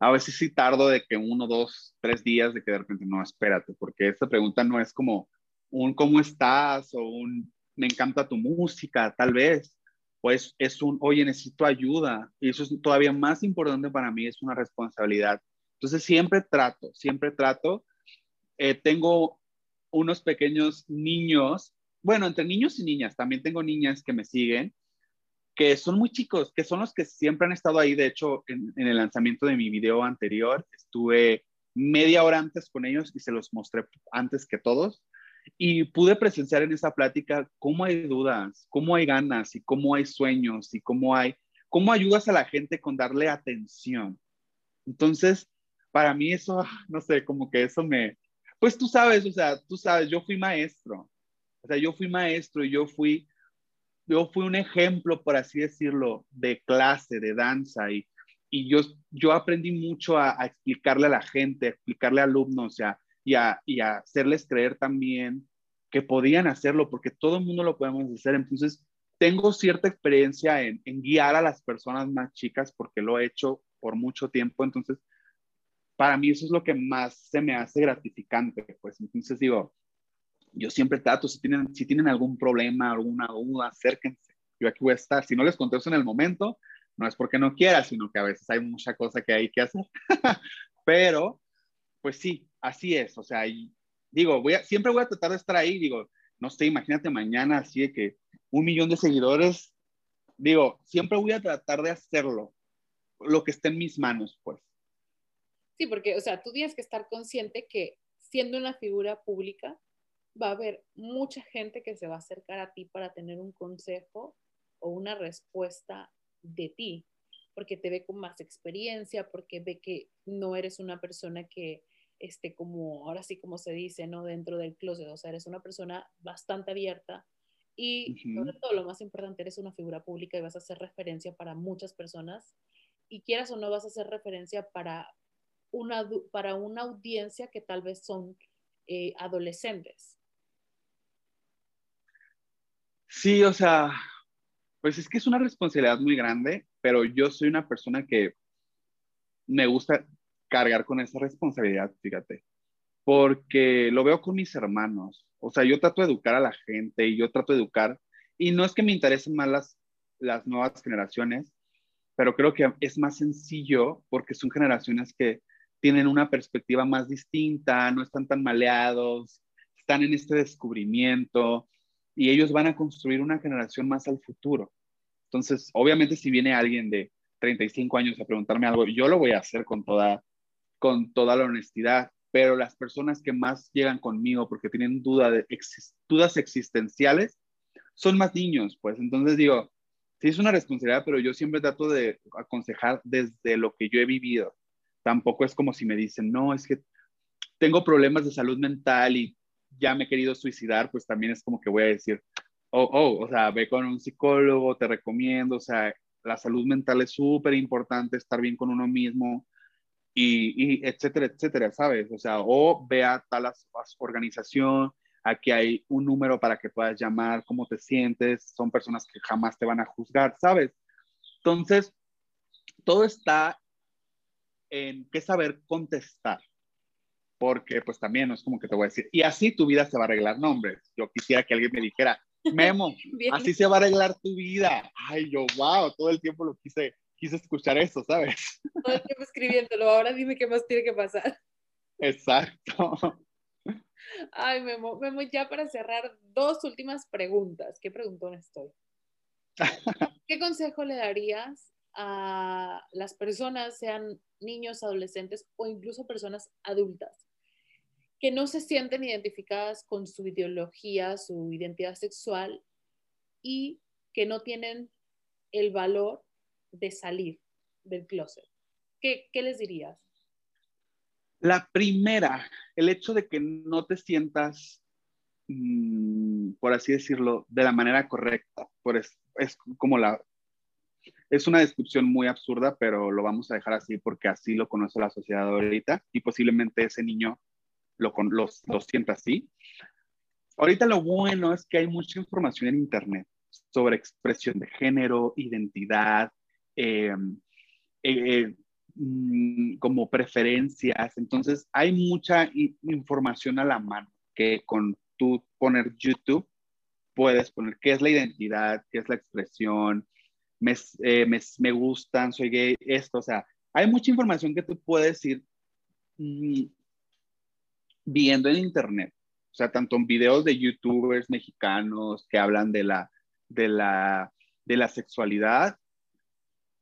Speaker 3: A veces sí tardo de que uno, dos, tres días de que de repente, no, espérate, porque esta pregunta no es como un ¿cómo estás? o un me encanta tu música, tal vez pues es un, oye, necesito ayuda. Y eso es todavía más importante para mí, es una responsabilidad. Entonces siempre trato, siempre trato. Eh, tengo unos pequeños niños, bueno, entre niños y niñas, también tengo niñas que me siguen, que son muy chicos, que son los que siempre han estado ahí. De hecho, en, el lanzamiento de mi video anterior, estuve media hora antes con ellos y se los mostré antes que todos. Y pude presenciar en esa plática cómo hay dudas, cómo hay ganas y cómo hay sueños y cómo hay, cómo ayudas a la gente con darle atención. Entonces, para mí eso, no sé, como que eso me, pues tú sabes, o sea, tú sabes, yo fui maestro, o sea, yo fui maestro y yo fui, yo fui un ejemplo, por así decirlo, de clase, de danza y, y yo, yo aprendí mucho a, a explicarle a la gente, a explicarle a alumnos, o sea, y a, y a hacerles creer también que podían hacerlo, porque todo el mundo lo podemos hacer. Entonces, tengo cierta experiencia en, en, guiar a las personas más chicas porque lo he hecho por mucho tiempo. Entonces, para mí eso es lo que más se me hace gratificante. Pues entonces digo, yo siempre trato, si tienen, si tienen algún problema, alguna duda, acérquense. Yo aquí voy a estar. Si no les contesto en el momento, no es porque no quiera, sino que a veces hay mucha cosa que hay que hacer. Pero, pues sí, así es, o sea, digo, voy a, siempre voy a tratar de estar ahí, digo, no sé, imagínate mañana así de que un millón de seguidores, digo, siempre voy a tratar de hacerlo, lo que esté en mis manos, pues.
Speaker 2: Sí, porque, o sea, tú tienes que estar consciente que siendo una figura pública, va a haber mucha gente que se va a acercar a ti para tener un consejo o una respuesta de ti, porque te ve con más experiencia, porque ve que no eres una persona que este, como, ahora sí como se dice, ¿no? Dentro del closet, o sea, eres una persona bastante abierta y sobre todo lo más importante, eres una figura pública y vas a hacer referencia para muchas personas y quieras o no vas a hacer referencia para una, para una audiencia que tal vez son eh, adolescentes.
Speaker 3: Sí, o sea, pues es que es una responsabilidad muy grande, pero yo soy una persona que me gusta cargar con esa responsabilidad, fíjate, porque lo veo con mis hermanos. O sea, yo trato de educar a la gente y yo trato de educar, y no es que me interesen más las, las nuevas generaciones, pero creo que es más sencillo porque son generaciones que tienen una perspectiva más distinta, no están tan maleados, están en este descubrimiento y ellos van a construir una generación más al futuro. Entonces, obviamente si viene alguien de 35 años a preguntarme algo, yo lo voy a hacer con toda, con toda la honestidad, pero las personas que más llegan conmigo porque tienen duda de, dudas existenciales son más niños, pues entonces digo, sí es una responsabilidad, pero yo siempre trato de aconsejar desde lo que yo he vivido. Tampoco es como si me dicen, no, es que tengo problemas de salud mental y ya me he querido suicidar, pues también es como que voy a decir, oh, oh, o sea, ve con un psicólogo, te recomiendo, o sea, la salud mental es súper importante, estar bien con uno mismo y, y, etcétera, etcétera, ¿sabes? O sea, o ve a tal organización, aquí hay un número para que puedas llamar, cómo te sientes, son personas que jamás te van a juzgar, ¿sabes? Entonces, todo está en qué saber contestar, porque pues también no es como que te voy a decir, y así tu vida se va a arreglar, no, hombre, yo quisiera que alguien me dijera, Memo, así se va a arreglar tu vida. Ay, yo, wow, todo el tiempo lo quise, quise escuchar eso, ¿sabes?
Speaker 2: Todo el tiempo escribiéndolo, ahora dime qué más tiene que pasar.
Speaker 3: Exacto.
Speaker 2: Ay, Memo, Memo, ya para cerrar, dos últimas preguntas. ¿Qué preguntón estoy? ¿Qué consejo le darías a las personas, sean niños, adolescentes o incluso personas adultas, que no se sienten identificadas con su ideología, su identidad sexual y que no tienen el valor de salir del closet. ¿Qué, les dirías?
Speaker 3: La primera, el hecho de que no te sientas, mm, por así decirlo, de la manera correcta. Por es, es, como la... Es una descripción muy absurda, pero lo vamos a dejar así porque así lo conoce la sociedad ahorita y posiblemente ese niño lo, los, los sienta así. Ahorita lo bueno es que hay mucha información en Internet sobre expresión de género, identidad, eh, eh, mm, como preferencias. Entonces, hay mucha información a la mano que con tú poner YouTube puedes poner qué es la identidad, qué es la expresión, me, eh, me, me gustan, soy gay, esto, o sea, hay mucha información que tú puedes ir mm, viendo en internet, o sea, tanto en videos de youtubers mexicanos que hablan de la, de la, de la sexualidad,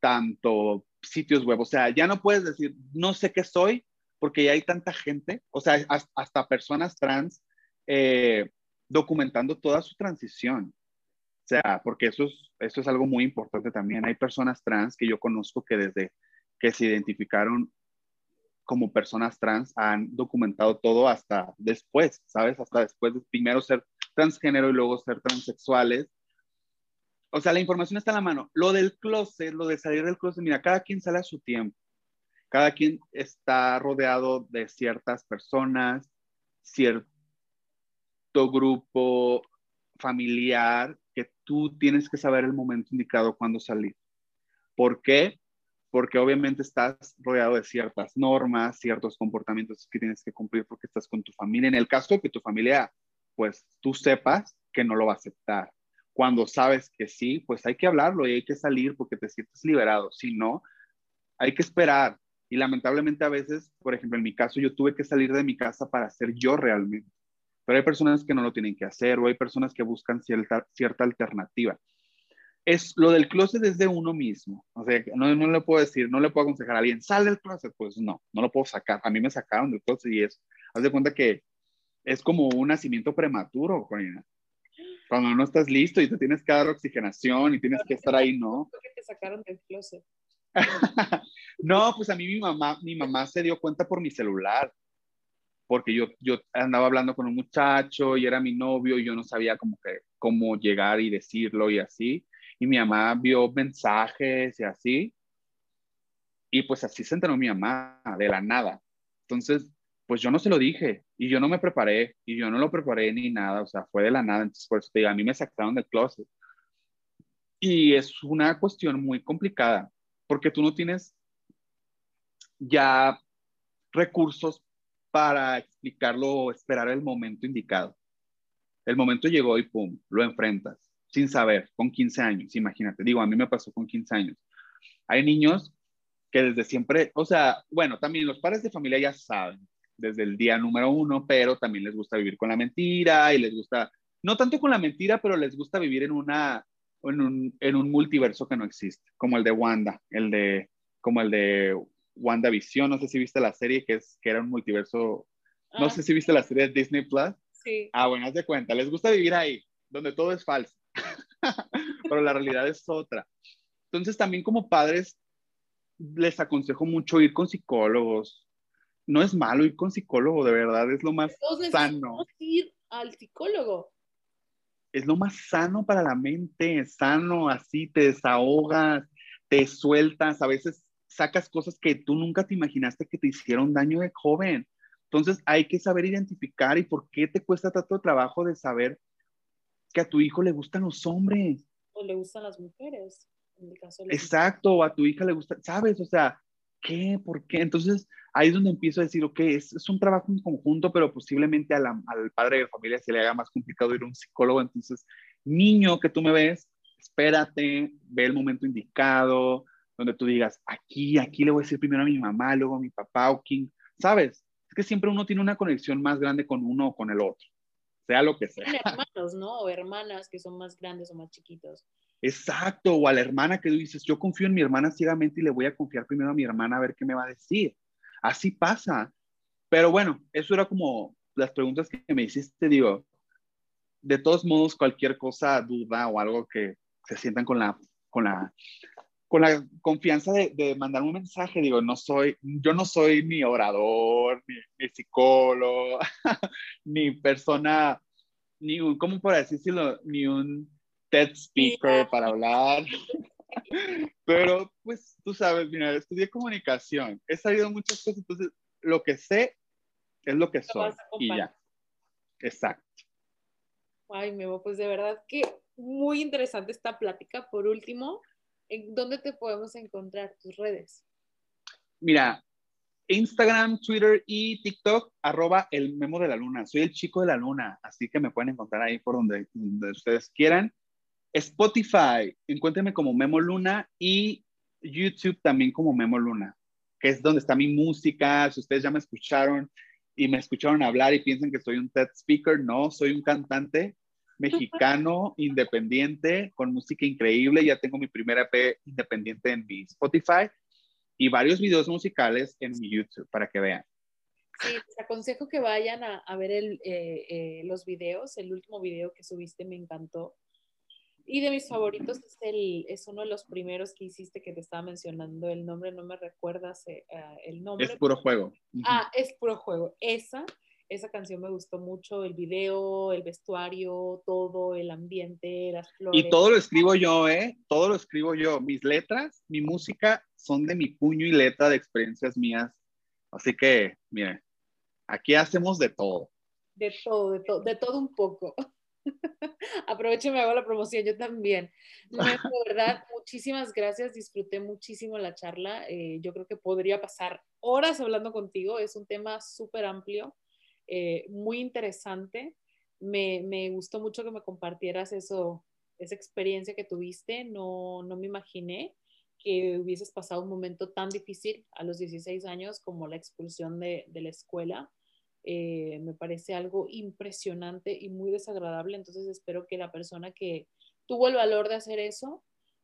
Speaker 3: tanto sitios web, o sea, ya no puedes decir, no sé qué soy, porque ya hay tanta gente, o sea, hasta personas trans eh, documentando toda su transición. O sea, porque eso es, eso es algo muy importante también. Hay personas trans que yo conozco que desde que se identificaron como personas trans han documentado todo hasta después, ¿sabes? Hasta después de primero ser transgénero y luego ser transexuales. O sea, la información está en la mano. Lo del closet, lo de salir del closet, mira, cada quien sale a su tiempo. Cada quien está rodeado de ciertas personas, cierto grupo familiar, que tú tienes que saber el momento indicado cuando salir. ¿Por qué? Porque obviamente estás rodeado de ciertas normas, ciertos comportamientos que tienes que cumplir porque estás con tu familia. En el caso de que tu familia, pues tú sepas que no lo va a aceptar. Cuando sabes que sí, pues hay que hablarlo y hay que salir porque te sientes liberado. Si no, hay que esperar. Y lamentablemente a veces, por ejemplo, en mi caso, yo tuve que salir de mi casa para ser yo realmente. Pero hay personas que no lo tienen que hacer o hay personas que buscan cierta, cierta alternativa es lo del closet es de uno mismo. O sea, no, no le puedo decir, no le puedo aconsejar a alguien, sale del closet. Pues no, no lo puedo sacar. A mí me sacaron del closet y es, haz de cuenta que es como un nacimiento prematuro, Corina. Cuando no estás listo y te tienes que dar oxigenación y tienes que estar ahí, ¿no?
Speaker 2: ¿Por qué te sacaron del closet?
Speaker 3: no, pues a mí mi mamá, mi mamá se dio cuenta por mi celular, porque yo, yo andaba hablando con un muchacho y era mi novio y yo no sabía cómo, que, cómo llegar y decirlo y así y mi mamá vio mensajes y así. Y pues así se enteró mi mamá, de la nada. Entonces, pues yo no se lo dije y yo no me preparé y yo no lo preparé ni nada, o sea, fue de la nada. Entonces, por eso te digo, a mí me sacaron del closet. Y es una cuestión muy complicada porque tú no tienes ya recursos para explicarlo esperar el momento indicado. El momento llegó y pum, lo enfrentas sin saber, con 15 años, imagínate. Digo, a mí me pasó con 15 años. Hay niños que desde siempre, o sea, bueno, también los padres de familia ya saben desde el día número uno, pero también les gusta vivir con la mentira y les gusta, no tanto con la mentira, pero les gusta vivir en una, en un, en un multiverso que no existe, como el de Wanda, el de, como el de WandaVision, no sé si viste la serie que, es, que era un multiverso, no ah. sé si viste la serie de Disney Plus.
Speaker 2: Sí.
Speaker 3: Ah, bueno, haz de cuenta, les gusta vivir ahí, donde todo es falso, pero la realidad es otra. Entonces también como padres les aconsejo mucho ir con psicólogos. No es malo ir con psicólogo, de verdad, es lo más sano.
Speaker 2: ir al psicólogo.
Speaker 3: Es lo más sano para la mente, sano, así te desahogas, te sueltas, a veces sacas cosas que tú nunca te imaginaste que te hicieron daño de joven. Entonces hay que saber identificar y por qué te cuesta tanto trabajo de saber que a tu hijo le gustan los hombres.
Speaker 2: O le gustan las mujeres.
Speaker 3: Exacto, o a tu hija le gusta, ¿sabes? O sea, ¿qué? ¿Por qué? Entonces ahí es donde empiezo a decir, ok, es, es un trabajo en conjunto, pero posiblemente al padre de familia se le haga más complicado ir a un psicólogo. Entonces, niño que tú me ves, espérate, ve el momento indicado, donde tú digas, aquí, aquí le voy a decir primero a mi mamá, luego a mi papá o quién, ¿sabes? Es que siempre uno tiene una conexión más grande con uno o con el otro, sea lo que sea.
Speaker 2: Hermanos, ¿no? O hermanas que son más grandes o más chiquitos.
Speaker 3: Exacto, o a la hermana que tú dices, yo confío en mi hermana ciegamente y le voy a confiar primero a mi hermana a ver qué me va a decir. Así pasa. Pero bueno, eso era como las preguntas que me hiciste, digo, de todos modos, cualquier cosa, duda o algo que se sientan con la, con la, con la confianza de, de mandar un mensaje, digo, no soy, yo no soy ni orador, ni, ni psicólogo, ni persona, ni un, ¿cómo por decirlo? Ni un TED speaker para hablar. Pero pues tú sabes, mira, estudié comunicación, he sabido muchas cosas, entonces lo que sé es lo que soy y ya. Exacto.
Speaker 2: Ay, Memo, pues de verdad que muy interesante esta plática. Por último, ¿en dónde te podemos encontrar tus redes?
Speaker 3: Mira, Instagram, Twitter y TikTok, arroba el memo de la luna. Soy el chico de la luna, así que me pueden encontrar ahí por donde, ustedes quieran. Spotify, encuéntrenme como Memo Luna y YouTube también como Memo Luna, que es donde está mi música. Si ustedes ya me escucharon y me escucharon hablar y piensan que soy un TED speaker, no, soy un cantante mexicano independiente con música increíble. Ya tengo mi primera EP independiente en mi Spotify y varios videos musicales en mi YouTube para que vean.
Speaker 2: Sí, les aconsejo que vayan a, ver el, eh, eh, los videos. El último video que subiste me encantó. Y de mis favoritos es, el, es uno de los primeros que hiciste que te estaba mencionando el nombre, no me recuerdas eh, el nombre.
Speaker 3: Es puro juego.
Speaker 2: Ah, es puro juego. Esa, esa canción me gustó mucho, el video, el vestuario, todo, el ambiente, las flores.
Speaker 3: Y todo lo escribo yo, ¿eh? Todo lo escribo yo. Mis letras, mi música son de mi puño y letra de experiencias mías. Así que, miren, aquí hacemos de todo.
Speaker 2: De todo, de, todo, de todo un poco. Aprovecho y me hago la promoción, yo también. de verdad, muchísimas gracias, disfruté muchísimo la charla. Eh, yo creo que podría pasar horas hablando contigo, es un tema súper amplio, eh, muy interesante. Me, me, gustó mucho que me compartieras eso, esa experiencia que tuviste, no, no me imaginé que hubieses pasado un momento tan difícil a los 16 años como la expulsión de, de la escuela. Eh, me parece algo impresionante y muy desagradable. Entonces espero que la persona que tuvo el valor de hacer eso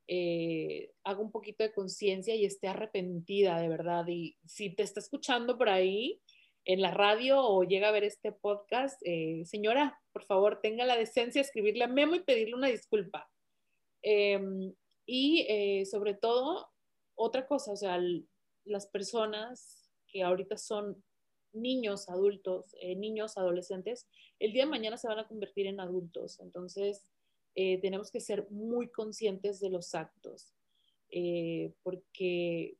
Speaker 2: eh, haga un poquito de conciencia y esté arrepentida de verdad. Y si te está escuchando por ahí en la radio o llega a ver este podcast, eh, señora, por favor, tenga la decencia de escribirle a Memo y pedirle una disculpa. Em, y sobre todo, otra cosa, o sea, las personas que ahorita son niños, adultos, eh, niños, adolescentes, el día de mañana se van a convertir en adultos. Entonces, eh, tenemos que ser muy conscientes de los actos, eh, porque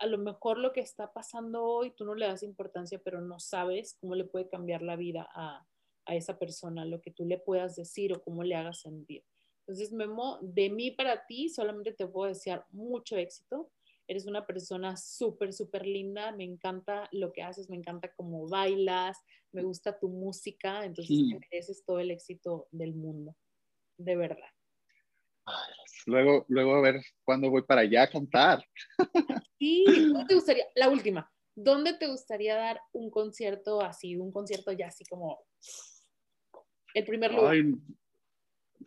Speaker 2: a lo mejor lo que está pasando hoy tú no le das importancia, pero no sabes cómo le puede cambiar la vida a, a esa persona, lo que tú le puedas decir o cómo le hagas sentir. Entonces, Memo, de mí para ti solamente te puedo desear mucho éxito Eres una persona súper, súper linda. Me encanta lo que haces, me encanta cómo bailas, me gusta tu música. Entonces, mereces todo el éxito del mundo. De verdad.
Speaker 3: Luego, luego a ver cuándo voy para allá a cantar.
Speaker 2: Sí, ¿dónde te gustaría? La última. ¿Dónde te gustaría dar un concierto así, un concierto ya así como el primer lugar?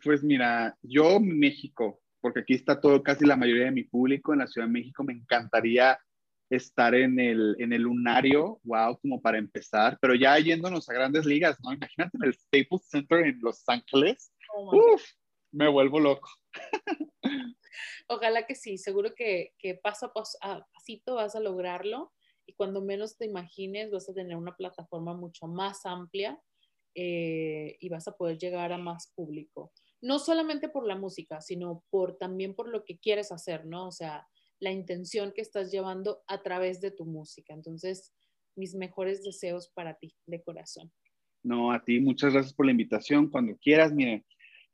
Speaker 3: pues mira, yo México, porque aquí está todo, casi la mayoría de mi público en la Ciudad de México, me encantaría estar en el, en el lunario, wow, como para empezar, pero ya yéndonos a grandes ligas, ¿no? Imagínate en el Staples Center en Los Ángeles, oh uf, me vuelvo loco.
Speaker 2: Ojalá que sí, seguro que, que paso a paso, a pasito vas a lograrlo y cuando menos te imagines vas a tener una plataforma mucho más amplia eh, y vas a poder llegar a más público. No solamente por la música, sino por también por lo que quieres hacer, ¿no? O sea, la intención que estás llevando a través de tu música. Entonces, mis mejores deseos para ti, de corazón.
Speaker 3: No, a ti, muchas gracias por la invitación. Cuando quieras, miren,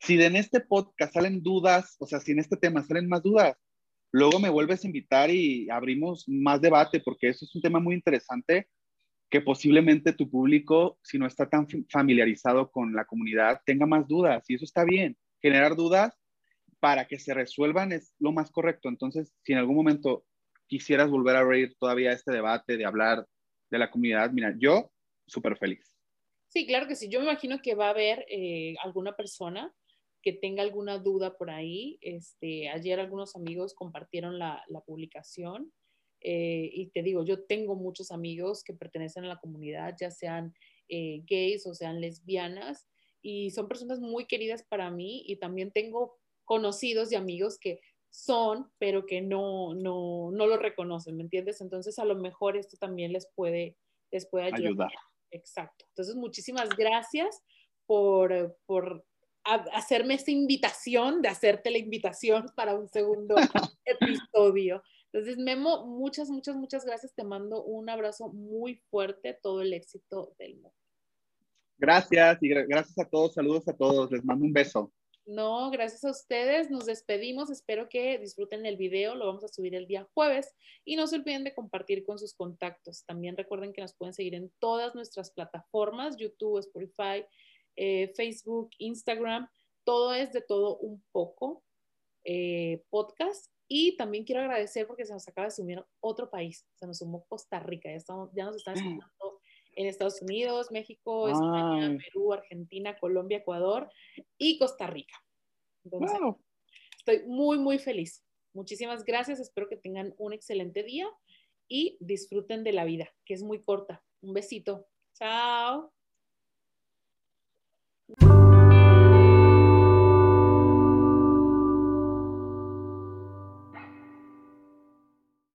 Speaker 3: si en este podcast salen dudas, o sea, si en este tema salen más dudas, luego me vuelves a invitar y abrimos más debate, porque eso es un tema muy interesante que posiblemente tu público, si no está tan familiarizado con la comunidad, tenga más dudas y eso está bien. Generar dudas para que se resuelvan es lo más correcto. Entonces, si en algún momento quisieras volver a abrir todavía este debate de hablar de la comunidad, mira, yo súper feliz.
Speaker 2: Sí, claro que sí. Yo me imagino que va a haber eh, alguna persona que tenga alguna duda por ahí. Este, ayer algunos amigos compartieron la, la publicación eh, y te digo, yo tengo muchos amigos que pertenecen a la comunidad, ya sean eh, gays o sean lesbianas, y son personas muy queridas para mí y también tengo conocidos y amigos que son, pero que no, no, no lo reconocen, ¿me entiendes? Entonces a lo mejor esto también les puede, les puede ayudar. Exacto. Entonces muchísimas gracias por, por hacerme esta invitación, de hacerte la invitación para un segundo episodio. Entonces, Memo, muchas, muchas, muchas gracias. Te mando un abrazo muy fuerte, todo el éxito del mundo.
Speaker 3: Gracias y gracias a todos, saludos a todos, les mando un beso.
Speaker 2: No, gracias a ustedes, nos despedimos, espero que disfruten el video, lo vamos a subir el día jueves y no se olviden de compartir con sus contactos. También recuerden que nos pueden seguir en todas nuestras plataformas, YouTube, Spotify, eh, Facebook, Instagram, todo es de todo un poco eh, podcast y también quiero agradecer porque se nos acaba de sumir otro país, se nos sumó Costa Rica, ya, estamos, ya nos están mm. escuchando en Estados Unidos, México, España, Perú, Argentina, Colombia, Ecuador y Costa Rica. Entonces, estoy muy, muy feliz. Muchísimas gracias, espero que tengan un excelente día y disfruten de la vida, que es muy corta. Un besito. Chao.